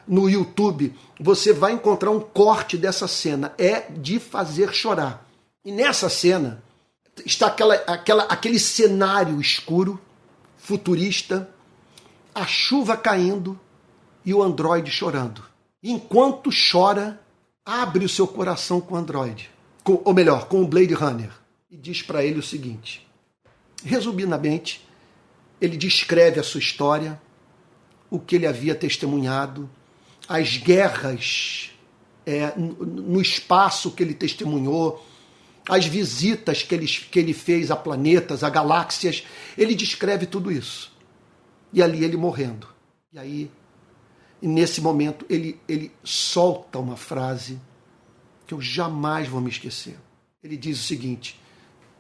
no YouTube, você vai encontrar um corte dessa cena. É de fazer chorar. E nessa cena está aquela, aquela, aquele cenário escuro, futurista, a chuva caindo e o androide chorando. Enquanto chora, abre o seu coração com o androide, com, ou melhor, com o Blade Runner, e diz para ele o seguinte: Resumidamente, ele descreve a sua história, o que ele havia testemunhado, as guerras é, no espaço que ele testemunhou, as visitas que ele, que ele fez a planetas, a galáxias. Ele descreve tudo isso. E ali ele morrendo. E aí, nesse momento, ele, ele solta uma frase que eu jamais vou me esquecer. Ele diz o seguinte: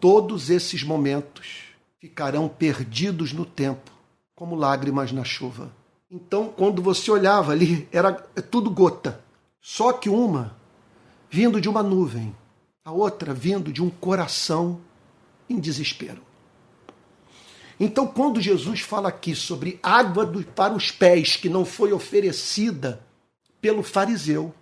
todos esses momentos ficarão perdidos no tempo, como lágrimas na chuva. Então, quando você olhava ali, era tudo gota. Só que uma vindo de uma nuvem, a outra vindo de um coração em desespero. Então, quando Jesus fala aqui sobre água para os pés que não foi oferecida pelo fariseu,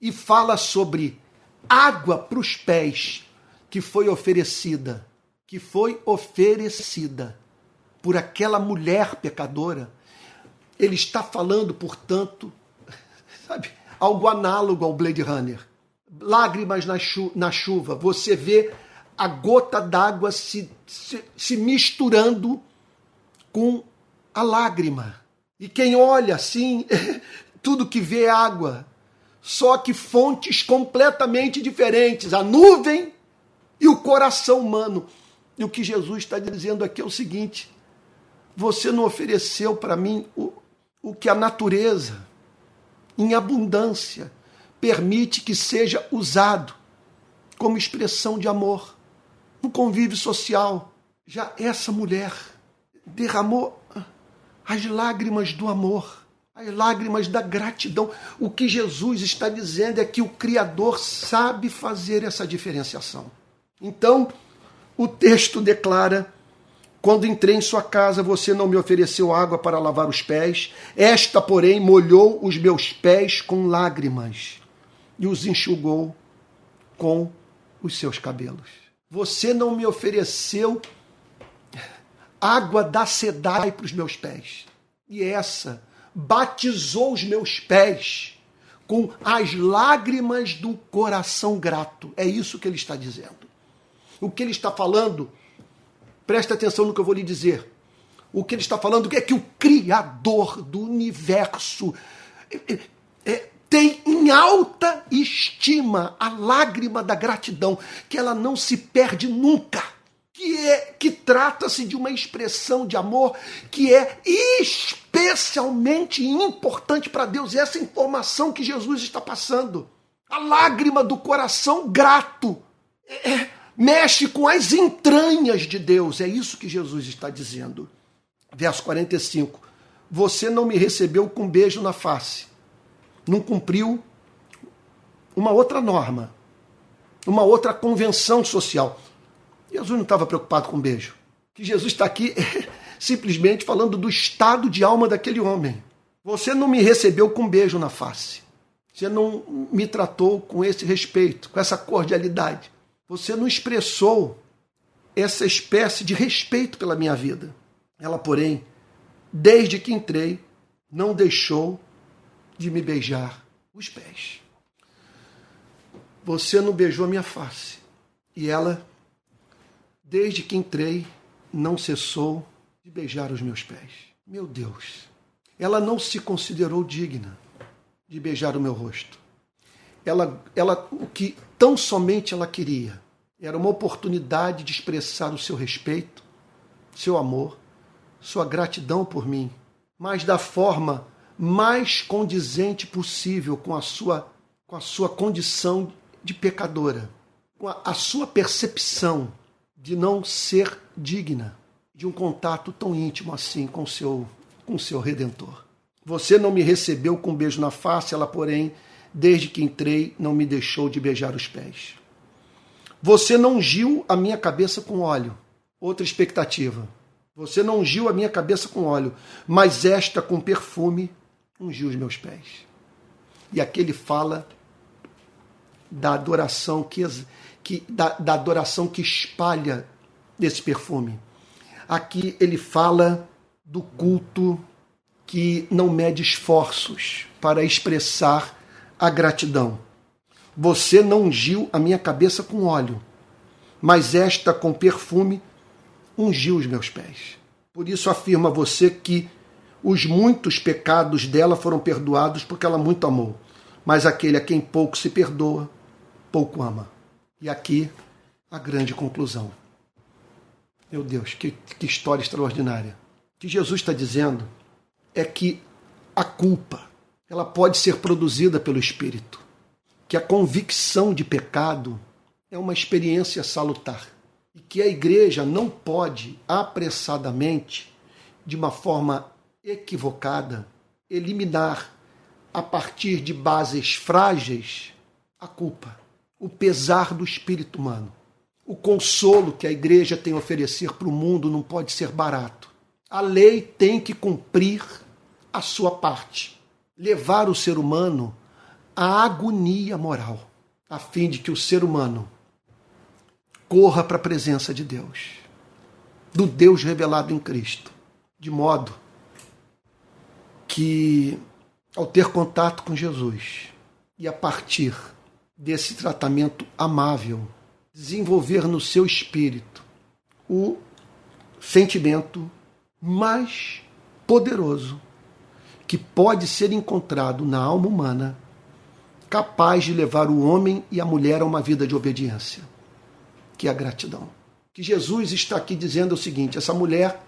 e fala sobre água para os pés que foi oferecida, que foi oferecida por aquela mulher pecadora, ele está falando, portanto, sabe, algo análogo ao Blade Runner. Lágrimas na, chu na chuva, você vê a gota d'água se, se, se misturando com a lágrima. E quem olha assim, tudo que vê é água. Só que fontes completamente diferentes. A nuvem e o coração humano. E o que Jesus está dizendo aqui é o seguinte: você não ofereceu para mim o, o que a natureza, em abundância, permite que seja usado como expressão de amor no convívio social. Já essa mulher derramou as lágrimas do amor, as lágrimas da gratidão. O que Jesus está dizendo é que o Criador sabe fazer essa diferenciação. Então, o texto declara: Quando entrei em sua casa, você não me ofereceu água para lavar os pés, esta, porém, molhou os meus pés com lágrimas e os enxugou com os seus cabelos. Você não me ofereceu água da sedai para os meus pés. E essa batizou os meus pés com as lágrimas do coração grato. É isso que ele está dizendo. O que ele está falando, presta atenção no que eu vou lhe dizer. O que ele está falando é que o Criador do universo é, é, tem em alta estima a lágrima da gratidão, que ela não se perde nunca. Que, é, que trata-se de uma expressão de amor que é especialmente importante para Deus. E essa informação que Jesus está passando. A lágrima do coração grato. É, é mexe com as entranhas de Deus. É isso que Jesus está dizendo. Verso 45. Você não me recebeu com beijo na face. Não cumpriu uma outra norma, uma outra convenção social. Jesus não estava preocupado com beijo. Que Jesus está aqui simplesmente falando do estado de alma daquele homem. Você não me recebeu com beijo na face. Você não me tratou com esse respeito, com essa cordialidade. Você não expressou essa espécie de respeito pela minha vida. Ela, porém, desde que entrei, não deixou de me beijar os pés. Você não beijou a minha face. E ela, desde que entrei, não cessou de beijar os meus pés. Meu Deus, ela não se considerou digna de beijar o meu rosto. Ela, ela, o que tão somente ela queria era uma oportunidade de expressar o seu respeito, seu amor, sua gratidão por mim, mas da forma mais condizente possível com a sua, com a sua condição de pecadora, com a, a sua percepção de não ser digna de um contato tão íntimo assim com seu, com seu redentor. Você não me recebeu com um beijo na face, ela, porém, desde que entrei, não me deixou de beijar os pés. Você não ungiu a minha cabeça com óleo. Outra expectativa. Você não ungiu a minha cabeça com óleo, mas esta com perfume ungiu os meus pés. E aqui ele fala da adoração que, que da, da adoração que espalha desse perfume. Aqui ele fala do culto que não mede esforços para expressar a gratidão. Você não ungiu a minha cabeça com óleo, mas esta com perfume ungiu os meus pés. Por isso afirma você que os muitos pecados dela foram perdoados porque ela muito amou. mas aquele a quem pouco se perdoa, pouco ama. E aqui a grande conclusão. Meu Deus, que, que história extraordinária. O que Jesus está dizendo é que a culpa ela pode ser produzida pelo Espírito, que a convicção de pecado é uma experiência salutar e que a igreja não pode apressadamente, de uma forma equivocada, eliminar a partir de bases frágeis a culpa, o pesar do espírito humano. O consolo que a igreja tem a oferecer para o mundo não pode ser barato. A lei tem que cumprir a sua parte, levar o ser humano à agonia moral, a fim de que o ser humano corra para a presença de Deus, do Deus revelado em Cristo, de modo que, ao ter contato com Jesus e a partir desse tratamento amável, desenvolver no seu espírito o sentimento mais poderoso que pode ser encontrado na alma humana, capaz de levar o homem e a mulher a uma vida de obediência, que é a gratidão. Que Jesus está aqui dizendo o seguinte: essa mulher,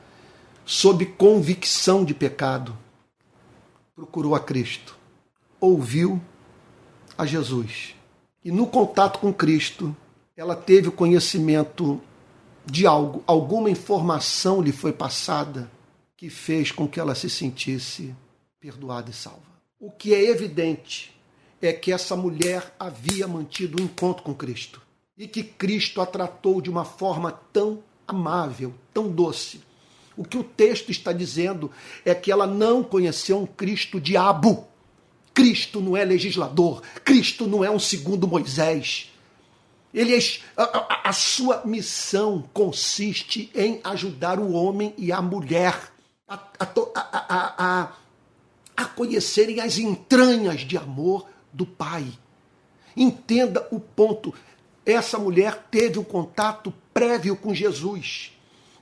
sob convicção de pecado, procurou a Cristo, ouviu a Jesus. E no contato com Cristo, ela teve o conhecimento de algo, alguma informação lhe foi passada que fez com que ela se sentisse perdoada e salva. O que é evidente é que essa mulher havia mantido o um encontro com Cristo e que Cristo a tratou de uma forma tão amável, tão doce, o que o texto está dizendo é que ela não conheceu um Cristo diabo. Cristo não é legislador, Cristo não é um segundo Moisés. Ele é, a, a, a sua missão consiste em ajudar o homem e a mulher a, a, a conhecerem as entranhas de amor do Pai. Entenda o ponto. Essa mulher teve um contato prévio com Jesus.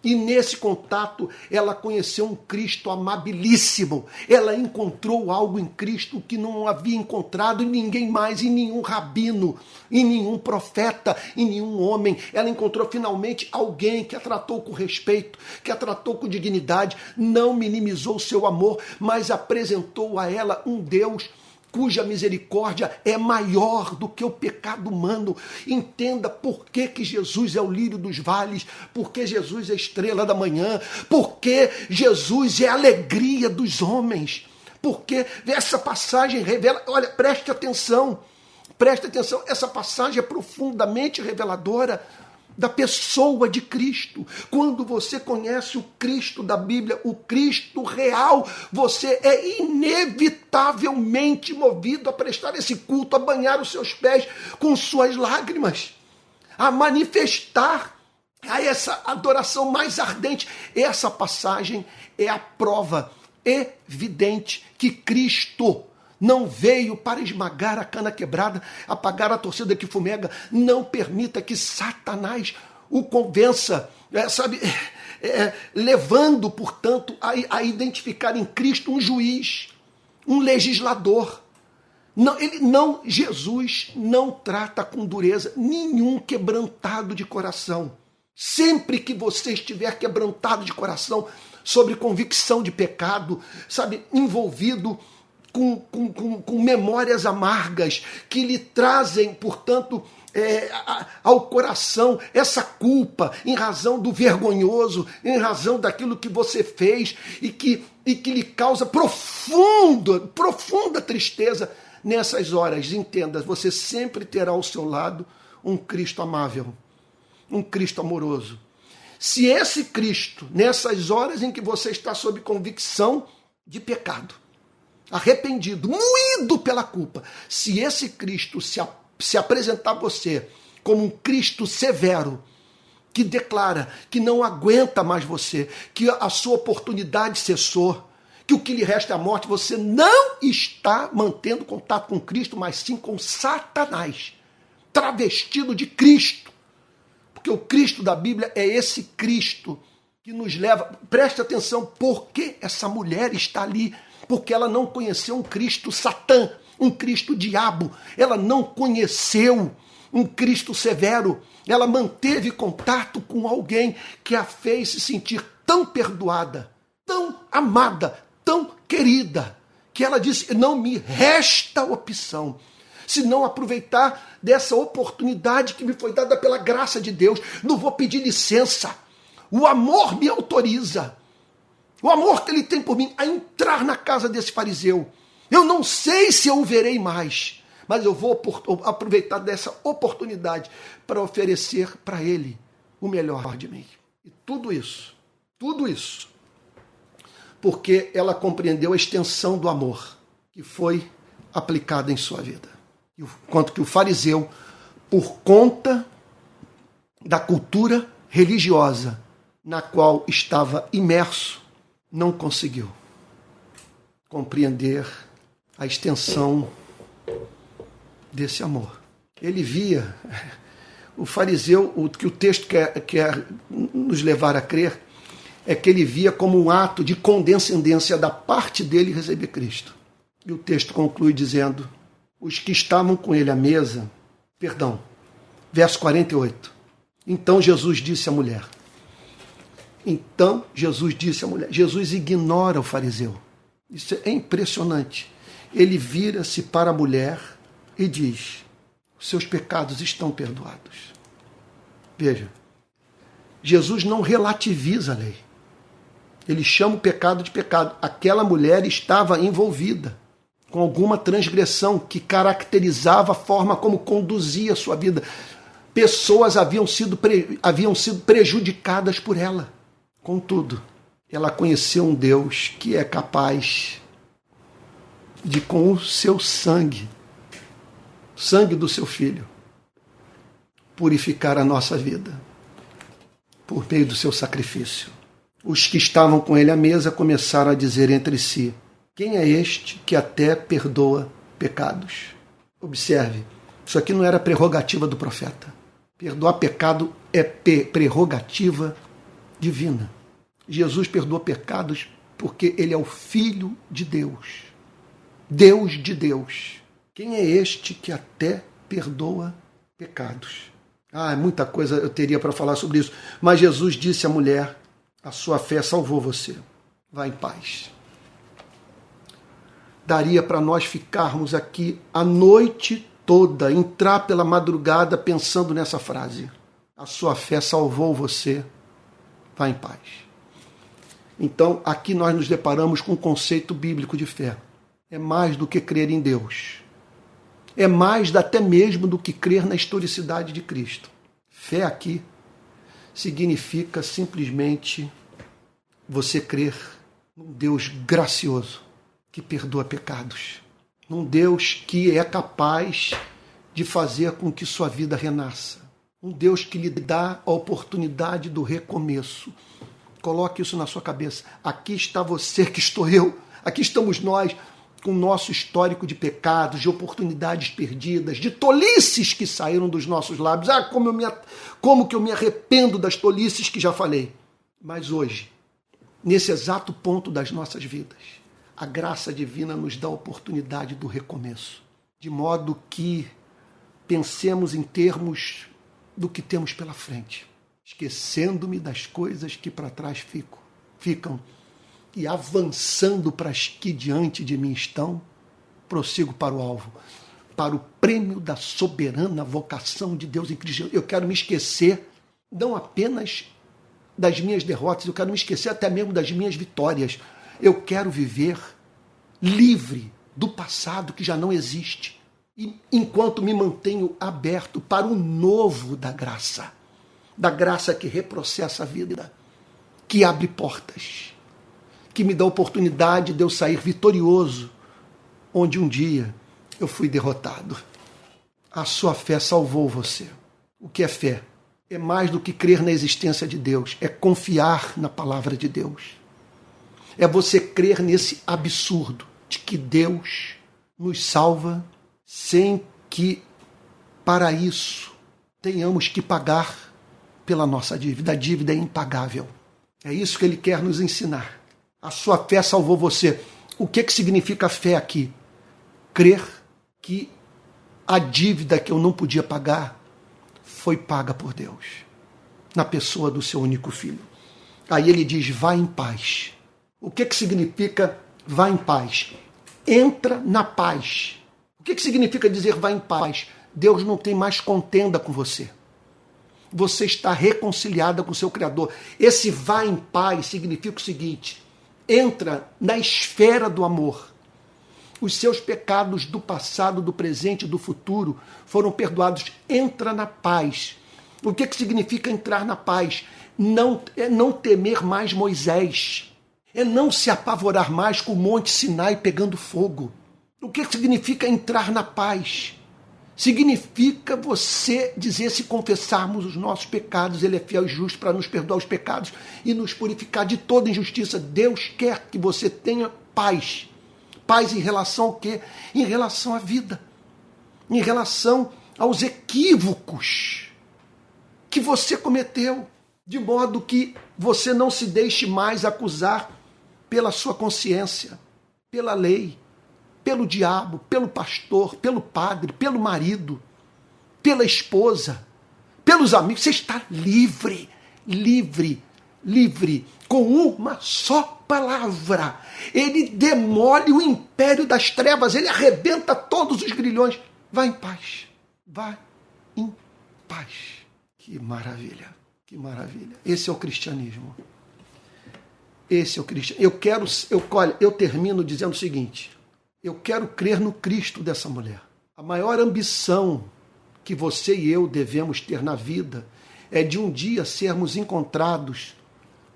E nesse contato, ela conheceu um Cristo amabilíssimo. Ela encontrou algo em Cristo que não havia encontrado em ninguém mais, em nenhum rabino, em nenhum profeta, em nenhum homem. Ela encontrou finalmente alguém que a tratou com respeito, que a tratou com dignidade, não minimizou seu amor, mas apresentou a ela um Deus cuja misericórdia é maior do que o pecado humano. Entenda por que, que Jesus é o lírio dos vales, por que Jesus é a estrela da manhã, por que Jesus é a alegria dos homens. Porque essa passagem revela, olha, preste atenção, preste atenção, essa passagem é profundamente reveladora da pessoa de Cristo. Quando você conhece o Cristo da Bíblia, o Cristo real, você é inevitavelmente movido a prestar esse culto, a banhar os seus pés com suas lágrimas, a manifestar a essa adoração mais ardente. Essa passagem é a prova evidente que Cristo não veio para esmagar a cana quebrada, apagar a torcida que fumega. Não permita que Satanás o convença, é, sabe, é, é, levando, portanto, a, a, identificar em Cristo um juiz, um legislador. Não, ele não, Jesus não trata com dureza nenhum quebrantado de coração. Sempre que você estiver quebrantado de coração, sobre convicção de pecado, sabe, envolvido com, com, com, com memórias amargas que lhe trazem, portanto, é, ao coração essa culpa em razão do vergonhoso, em razão daquilo que você fez e que, e que lhe causa profunda, profunda tristeza nessas horas. Entenda, você sempre terá ao seu lado um Cristo amável, um Cristo amoroso. Se esse Cristo, nessas horas em que você está sob convicção de pecado, arrependido, moído pela culpa, se esse Cristo se, se apresentar a você como um Cristo severo, que declara que não aguenta mais você, que a sua oportunidade cessou, que o que lhe resta é a morte, você não está mantendo contato com Cristo, mas sim com Satanás, travestido de Cristo. Porque o Cristo da Bíblia é esse Cristo que nos leva. Preste atenção, por que essa mulher está ali porque ela não conheceu um Cristo Satã, um Cristo diabo. Ela não conheceu um Cristo severo. Ela manteve contato com alguém que a fez se sentir tão perdoada, tão amada, tão querida, que ela disse: não me resta opção se não aproveitar dessa oportunidade que me foi dada pela graça de Deus. Não vou pedir licença. O amor me autoriza. O amor que ele tem por mim a entrar na casa desse fariseu. Eu não sei se eu o verei mais, mas eu vou aproveitar dessa oportunidade para oferecer para ele o melhor de mim. E tudo isso, tudo isso, porque ela compreendeu a extensão do amor que foi aplicada em sua vida. Enquanto que o fariseu, por conta da cultura religiosa na qual estava imerso, não conseguiu compreender a extensão desse amor. Ele via, o fariseu, o que o texto quer, quer nos levar a crer, é que ele via como um ato de condescendência da parte dele receber Cristo. E o texto conclui dizendo: os que estavam com ele à mesa, perdão, verso 48. Então Jesus disse à mulher: Então Jesus disse à mulher: Jesus ignora o fariseu. Isso é impressionante. Ele vira-se para a mulher e diz: Seus pecados estão perdoados. Veja, Jesus não relativiza a lei. Ele chama o pecado de pecado. Aquela mulher estava envolvida com alguma transgressão que caracterizava a forma como conduzia a sua vida. Pessoas haviam sido, haviam sido prejudicadas por ela. Contudo, ela conheceu um Deus que é capaz de, com o seu sangue, sangue do seu filho, purificar a nossa vida por meio do seu sacrifício. Os que estavam com ele à mesa começaram a dizer entre si: quem é este que até perdoa pecados? Observe, isso aqui não era prerrogativa do profeta. Perdoar pecado é prerrogativa divina. Jesus perdoa pecados porque ele é o Filho de Deus. Deus de Deus. Quem é este que até perdoa pecados? Ah, muita coisa eu teria para falar sobre isso. Mas Jesus disse à mulher: A sua fé salvou você. Vá em paz daria para nós ficarmos aqui a noite toda, entrar pela madrugada pensando nessa frase. A sua fé salvou você, vá em paz. Então, aqui nós nos deparamos com um conceito bíblico de fé. É mais do que crer em Deus. É mais até mesmo do que crer na historicidade de Cristo. Fé aqui significa simplesmente você crer num Deus gracioso, que perdoa pecados. Um Deus que é capaz de fazer com que sua vida renasça. Um Deus que lhe dá a oportunidade do recomeço. Coloque isso na sua cabeça. Aqui está você, que estou eu. Aqui estamos nós, com o nosso histórico de pecados, de oportunidades perdidas, de tolices que saíram dos nossos lábios. Ah, como, eu me, como que eu me arrependo das tolices que já falei. Mas hoje, nesse exato ponto das nossas vidas, a graça divina nos dá a oportunidade do recomeço, de modo que pensemos em termos do que temos pela frente, esquecendo-me das coisas que para trás fico, ficam. E avançando para as que diante de mim estão, prossigo para o alvo, para o prêmio da soberana vocação de Deus em Cristo. Eu quero me esquecer não apenas das minhas derrotas, eu quero me esquecer até mesmo das minhas vitórias, eu quero viver livre do passado que já não existe, e enquanto me mantenho aberto para o novo da graça, da graça que reprocessa a vida, que abre portas, que me dá oportunidade de eu sair vitorioso onde um dia eu fui derrotado. A sua fé salvou você. O que é fé? É mais do que crer na existência de Deus, é confiar na palavra de Deus é você crer nesse absurdo de que Deus nos salva sem que, para isso, tenhamos que pagar pela nossa dívida. A dívida é impagável. É isso que ele quer nos ensinar. A sua fé salvou você. O que, que significa fé aqui? Crer que a dívida que eu não podia pagar foi paga por Deus, na pessoa do seu único filho. Aí ele diz: vá em paz. O que, que significa vá em paz? Entra na paz. O que, que significa dizer vá em paz? Deus não tem mais contenda com você. Você está reconciliada com o seu Criador. Esse vá em paz significa o seguinte: entra na esfera do amor. Os seus pecados do passado, do presente e do futuro foram perdoados. Entra na paz. O que, que significa entrar na paz? Não, é não temer mais Moisés. É não se apavorar mais com o Monte Sinai pegando fogo. O que significa entrar na paz? Significa você dizer, se confessarmos os nossos pecados, Ele é fiel e justo para nos perdoar os pecados e nos purificar de toda injustiça. Deus quer que você tenha paz. Paz em relação ao quê? Em relação à vida. Em relação aos equívocos que você cometeu. De modo que você não se deixe mais acusar pela sua consciência, pela lei pelo diabo, pelo pastor, pelo padre, pelo marido, pela esposa, pelos amigos. Você está livre, livre, livre, com uma só palavra. Ele demole o império das trevas, ele arrebenta todos os grilhões. Vá em paz, vá em paz. Que maravilha, que maravilha. Esse é o cristianismo. Esse é o cristianismo. Eu quero, eu, olha, eu termino dizendo o seguinte: eu quero crer no Cristo dessa mulher. A maior ambição que você e eu devemos ter na vida é de um dia sermos encontrados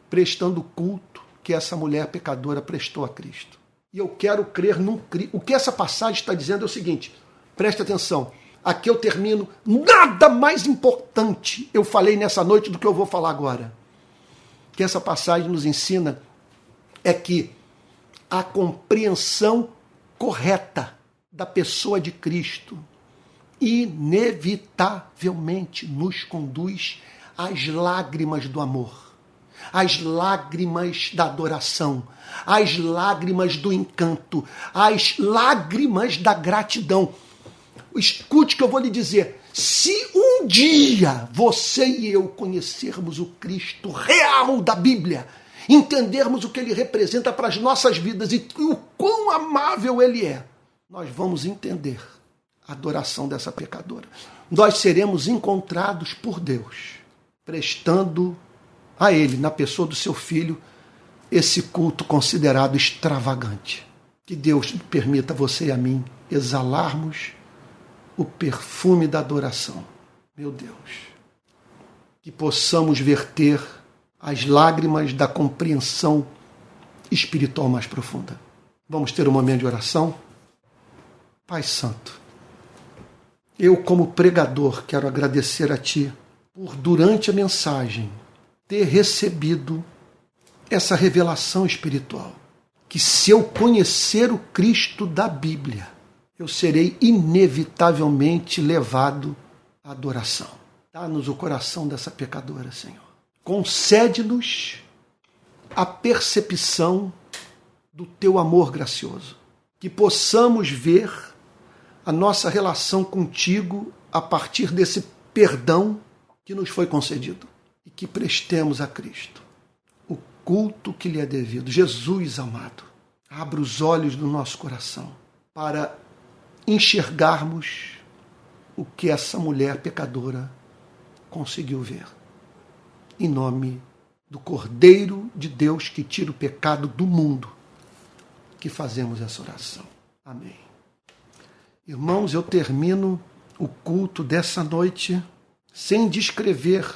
prestando o culto que essa mulher pecadora prestou a Cristo. E eu quero crer num Cristo. O que essa passagem está dizendo é o seguinte: preste atenção. Aqui eu termino. Nada mais importante eu falei nessa noite do que eu vou falar agora. Que essa passagem nos ensina é que a compreensão correta da pessoa de Cristo inevitavelmente nos conduz às lágrimas do amor, às lágrimas da adoração, às lágrimas do encanto, às lágrimas da gratidão. Escute que eu vou lhe dizer: se um dia você e eu conhecermos o Cristo real da Bíblia, entendermos o que ele representa para as nossas vidas e o quão amável ele é, nós vamos entender a adoração dessa pecadora. Nós seremos encontrados por Deus, prestando a ele, na pessoa do seu filho, esse culto considerado extravagante. Que Deus permita você e a mim exalarmos o perfume da adoração. Meu Deus. Que possamos verter as lágrimas da compreensão espiritual mais profunda. Vamos ter um momento de oração? Pai Santo, eu, como pregador, quero agradecer a Ti por, durante a mensagem, ter recebido essa revelação espiritual. Que se eu conhecer o Cristo da Bíblia, eu serei inevitavelmente levado à adoração. Dá-nos o coração dessa pecadora, Senhor concede-nos a percepção do teu amor gracioso, que possamos ver a nossa relação contigo a partir desse perdão que nos foi concedido e que prestemos a Cristo. O culto que lhe é devido. Jesus amado, abra os olhos do nosso coração para enxergarmos o que essa mulher pecadora conseguiu ver. Em nome do Cordeiro de Deus que tira o pecado do mundo, que fazemos essa oração. Amém. Irmãos, eu termino o culto dessa noite sem descrever,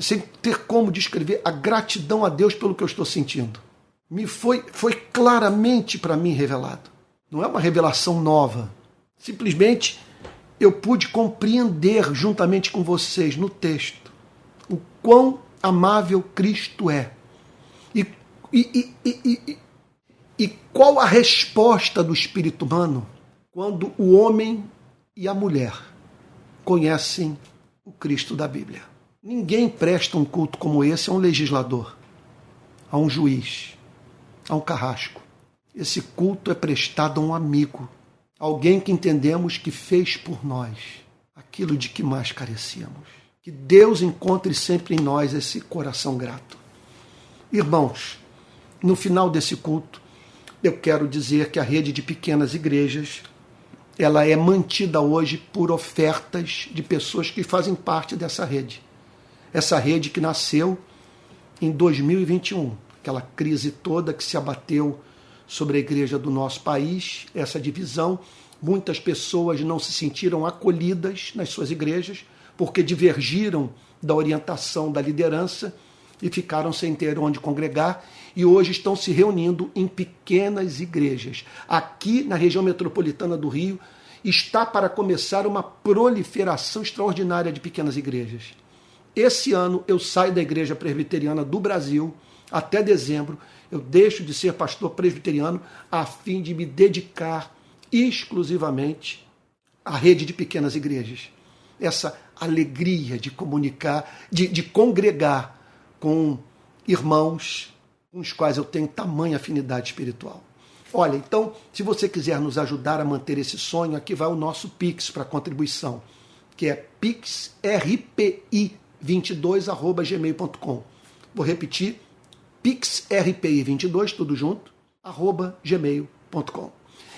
sem ter como descrever a gratidão a Deus pelo que eu estou sentindo. Me foi, foi claramente para mim revelado. Não é uma revelação nova. Simplesmente eu pude compreender juntamente com vocês no texto o quão amável Cristo é. E, e, e, e, qual a resposta do espírito humano quando o homem e a mulher conhecem o Cristo da Bíblia? Ninguém presta um culto como esse a um legislador, a um juiz, a um carrasco. Esse culto é prestado a um amigo Alguém que entendemos que fez por nós aquilo de que mais carecíamos. Que Deus encontre sempre em nós esse coração grato. Irmãos, no final desse culto, eu quero dizer que a rede de pequenas igrejas ela é mantida hoje por ofertas de pessoas que fazem parte dessa rede. Essa rede que nasceu em 2021, aquela crise toda que se abateu sobre a igreja do nosso país, essa divisão, muitas pessoas não se sentiram acolhidas nas suas igrejas porque divergiram da orientação da liderança e ficaram sem ter onde congregar e hoje estão se reunindo em pequenas igrejas. Aqui na região metropolitana do Rio está para começar uma proliferação extraordinária de pequenas igrejas. Esse ano eu saio da Igreja Presbiteriana do Brasil até dezembro. Eu deixo de ser pastor presbiteriano a fim de me dedicar exclusivamente à rede de pequenas igrejas. Essa alegria de comunicar, de, de congregar com irmãos com os quais eu tenho tamanha afinidade espiritual. Olha, então, se você quiser nos ajudar a manter esse sonho, aqui vai o nosso Pix para contribuição, que é pixrpi22@gmail.com. Vou repetir, pixrpi22 tudo junto, arroba gmail.com.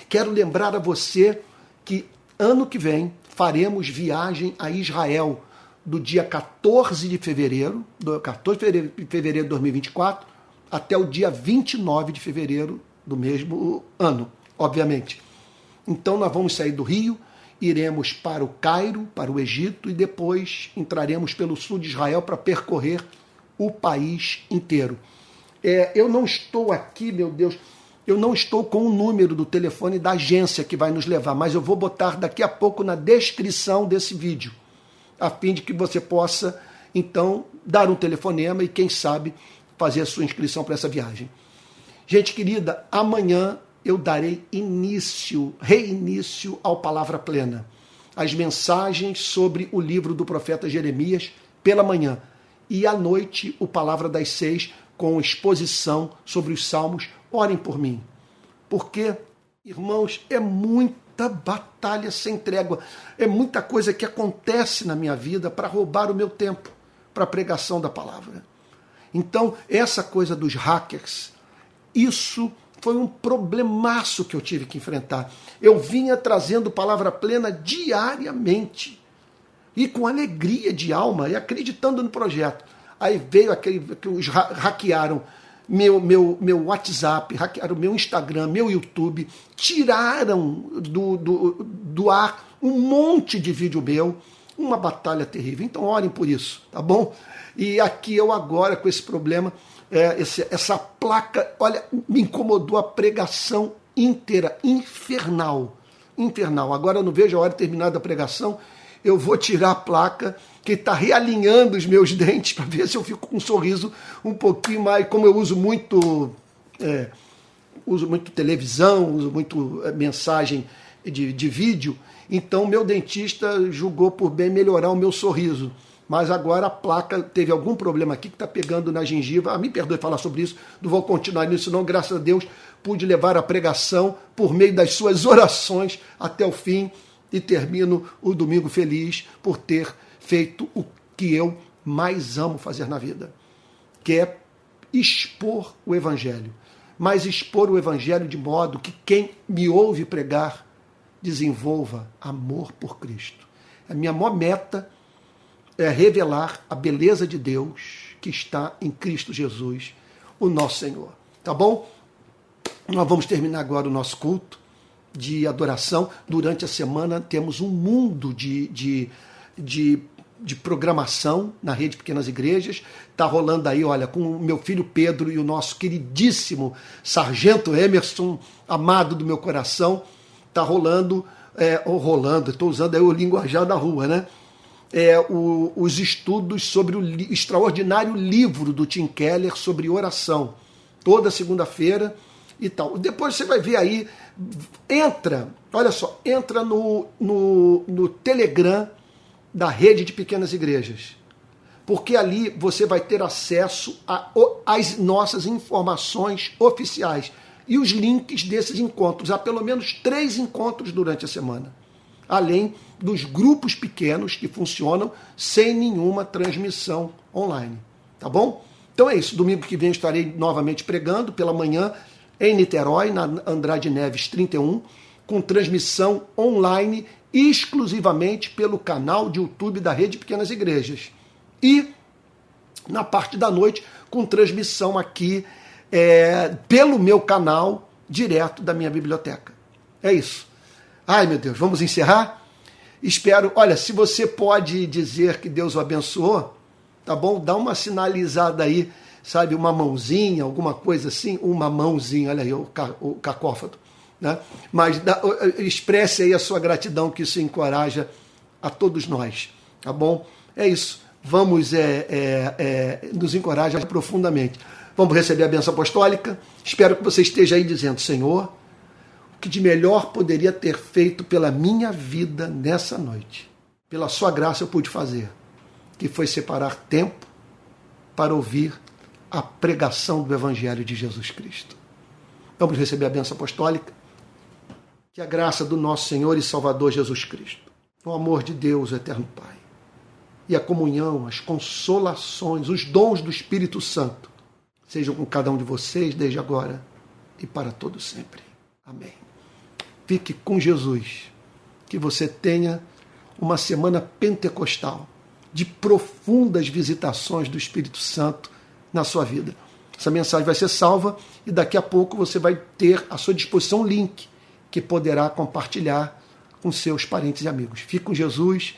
Quero lembrar a você que ano que vem faremos viagem a Israel do dia 14 de fevereiro, do 14 de fevereiro de 2024 até o dia 29 de fevereiro do mesmo ano, obviamente. Então nós vamos sair do Rio, iremos para o Cairo, para o Egito e depois entraremos pelo sul de Israel para percorrer o país inteiro. É, eu não estou aqui, meu Deus, eu não estou com o número do telefone da agência que vai nos levar, mas eu vou botar daqui a pouco na descrição desse vídeo, a fim de que você possa, então, dar um telefonema e, quem sabe, fazer a sua inscrição para essa viagem. Gente querida, amanhã eu darei início, reinício ao Palavra Plena. As mensagens sobre o livro do profeta Jeremias pela manhã. E à noite, o Palavra das Seis, com exposição sobre os Salmos. Orem por mim. Porque, irmãos, é muita batalha sem trégua. É muita coisa que acontece na minha vida para roubar o meu tempo para a pregação da palavra. Então, essa coisa dos hackers, isso foi um problemaço que eu tive que enfrentar. Eu vinha trazendo palavra plena diariamente e com alegria de alma e acreditando no projeto. Aí veio aquele que os hackearam meu, meu, meu WhatsApp, hackearam meu Instagram, meu YouTube, tiraram do, do, do ar um monte de vídeo meu, uma batalha terrível. Então orem por isso, tá bom? E aqui eu agora com esse problema é, esse, essa placa, olha, me incomodou a pregação inteira, infernal. Infernal. Agora eu não vejo a hora de terminar a pregação, eu vou tirar a placa que está realinhando os meus dentes para ver se eu fico com um sorriso um pouquinho mais. Como eu uso muito, é, uso muito televisão, uso muito é, mensagem de, de vídeo, então meu dentista julgou por bem melhorar o meu sorriso mas agora a placa teve algum problema aqui que está pegando na gengiva. Ah, me perdoe falar sobre isso, não vou continuar nisso, não. Graças a Deus pude levar a pregação por meio das suas orações até o fim e termino o domingo feliz por ter feito o que eu mais amo fazer na vida, que é expor o Evangelho. Mas expor o Evangelho de modo que quem me ouve pregar desenvolva amor por Cristo. A minha maior meta é revelar a beleza de Deus que está em Cristo Jesus, o nosso Senhor. Tá bom? Nós vamos terminar agora o nosso culto de adoração. Durante a semana temos um mundo de, de, de, de programação na rede Pequenas Igrejas. Está rolando aí, olha, com o meu filho Pedro e o nosso queridíssimo Sargento Emerson, amado do meu coração. Está rolando, é, ou rolando, estou usando aí o linguajar da rua, né? é, o, os estudos sobre o li, extraordinário livro do Tim Keller sobre oração, toda segunda-feira e tal. Depois você vai ver aí, entra, olha só, entra no, no, no Telegram da rede de pequenas igrejas. Porque ali você vai ter acesso às nossas informações oficiais. e os links desses encontros. Há pelo menos três encontros durante a semana, além dos grupos pequenos que funcionam sem nenhuma transmissão online. Tá bom? Então é isso. Domingo que vem estarei novamente pregando pela manhã em Niterói, na Andrade Neves 31, com transmissão online exclusivamente pelo canal de YouTube da Rede Pequenas Igrejas. E na parte da noite, com transmissão aqui é, pelo meu canal, direto da minha biblioteca. É isso. Ai, meu Deus, vamos encerrar? Espero. Olha, se você pode dizer que Deus o abençoou, tá bom? Dá uma sinalizada aí, sabe? Uma mãozinha, alguma coisa assim. Uma mãozinha, olha aí, o, o cacófato. Né? Mas dá, expresse aí a sua gratidão, que isso encoraja a todos nós, tá bom? É isso. Vamos, é, é, é, nos encoraja profundamente. Vamos receber a benção apostólica. Espero que você esteja aí dizendo, Senhor, o que de melhor poderia ter feito pela minha vida nessa noite? Pela sua graça eu pude fazer, que foi separar tempo para ouvir a pregação do Evangelho de Jesus Cristo. Vamos receber a benção apostólica. Que a graça do nosso Senhor e Salvador Jesus Cristo, o amor de Deus, o eterno Pai, e a comunhão, as consolações, os dons do Espírito Santo sejam com cada um de vocês desde agora e para todo sempre. Amém. Fique com Jesus. Que você tenha uma semana pentecostal de profundas visitações do Espírito Santo na sua vida. Essa mensagem vai ser salva e daqui a pouco você vai ter à sua disposição um link que poderá compartilhar com seus parentes e amigos. Fique com Jesus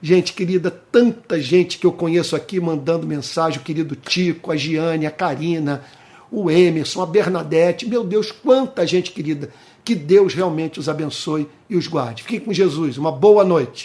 Gente querida, tanta gente que eu conheço aqui mandando mensagem, o querido Tico, a Giane, a Karina, o Emerson, a Bernadette. Meu Deus, quanta gente querida. Que Deus realmente os abençoe e os guarde. Fiquem com Jesus. Uma boa noite.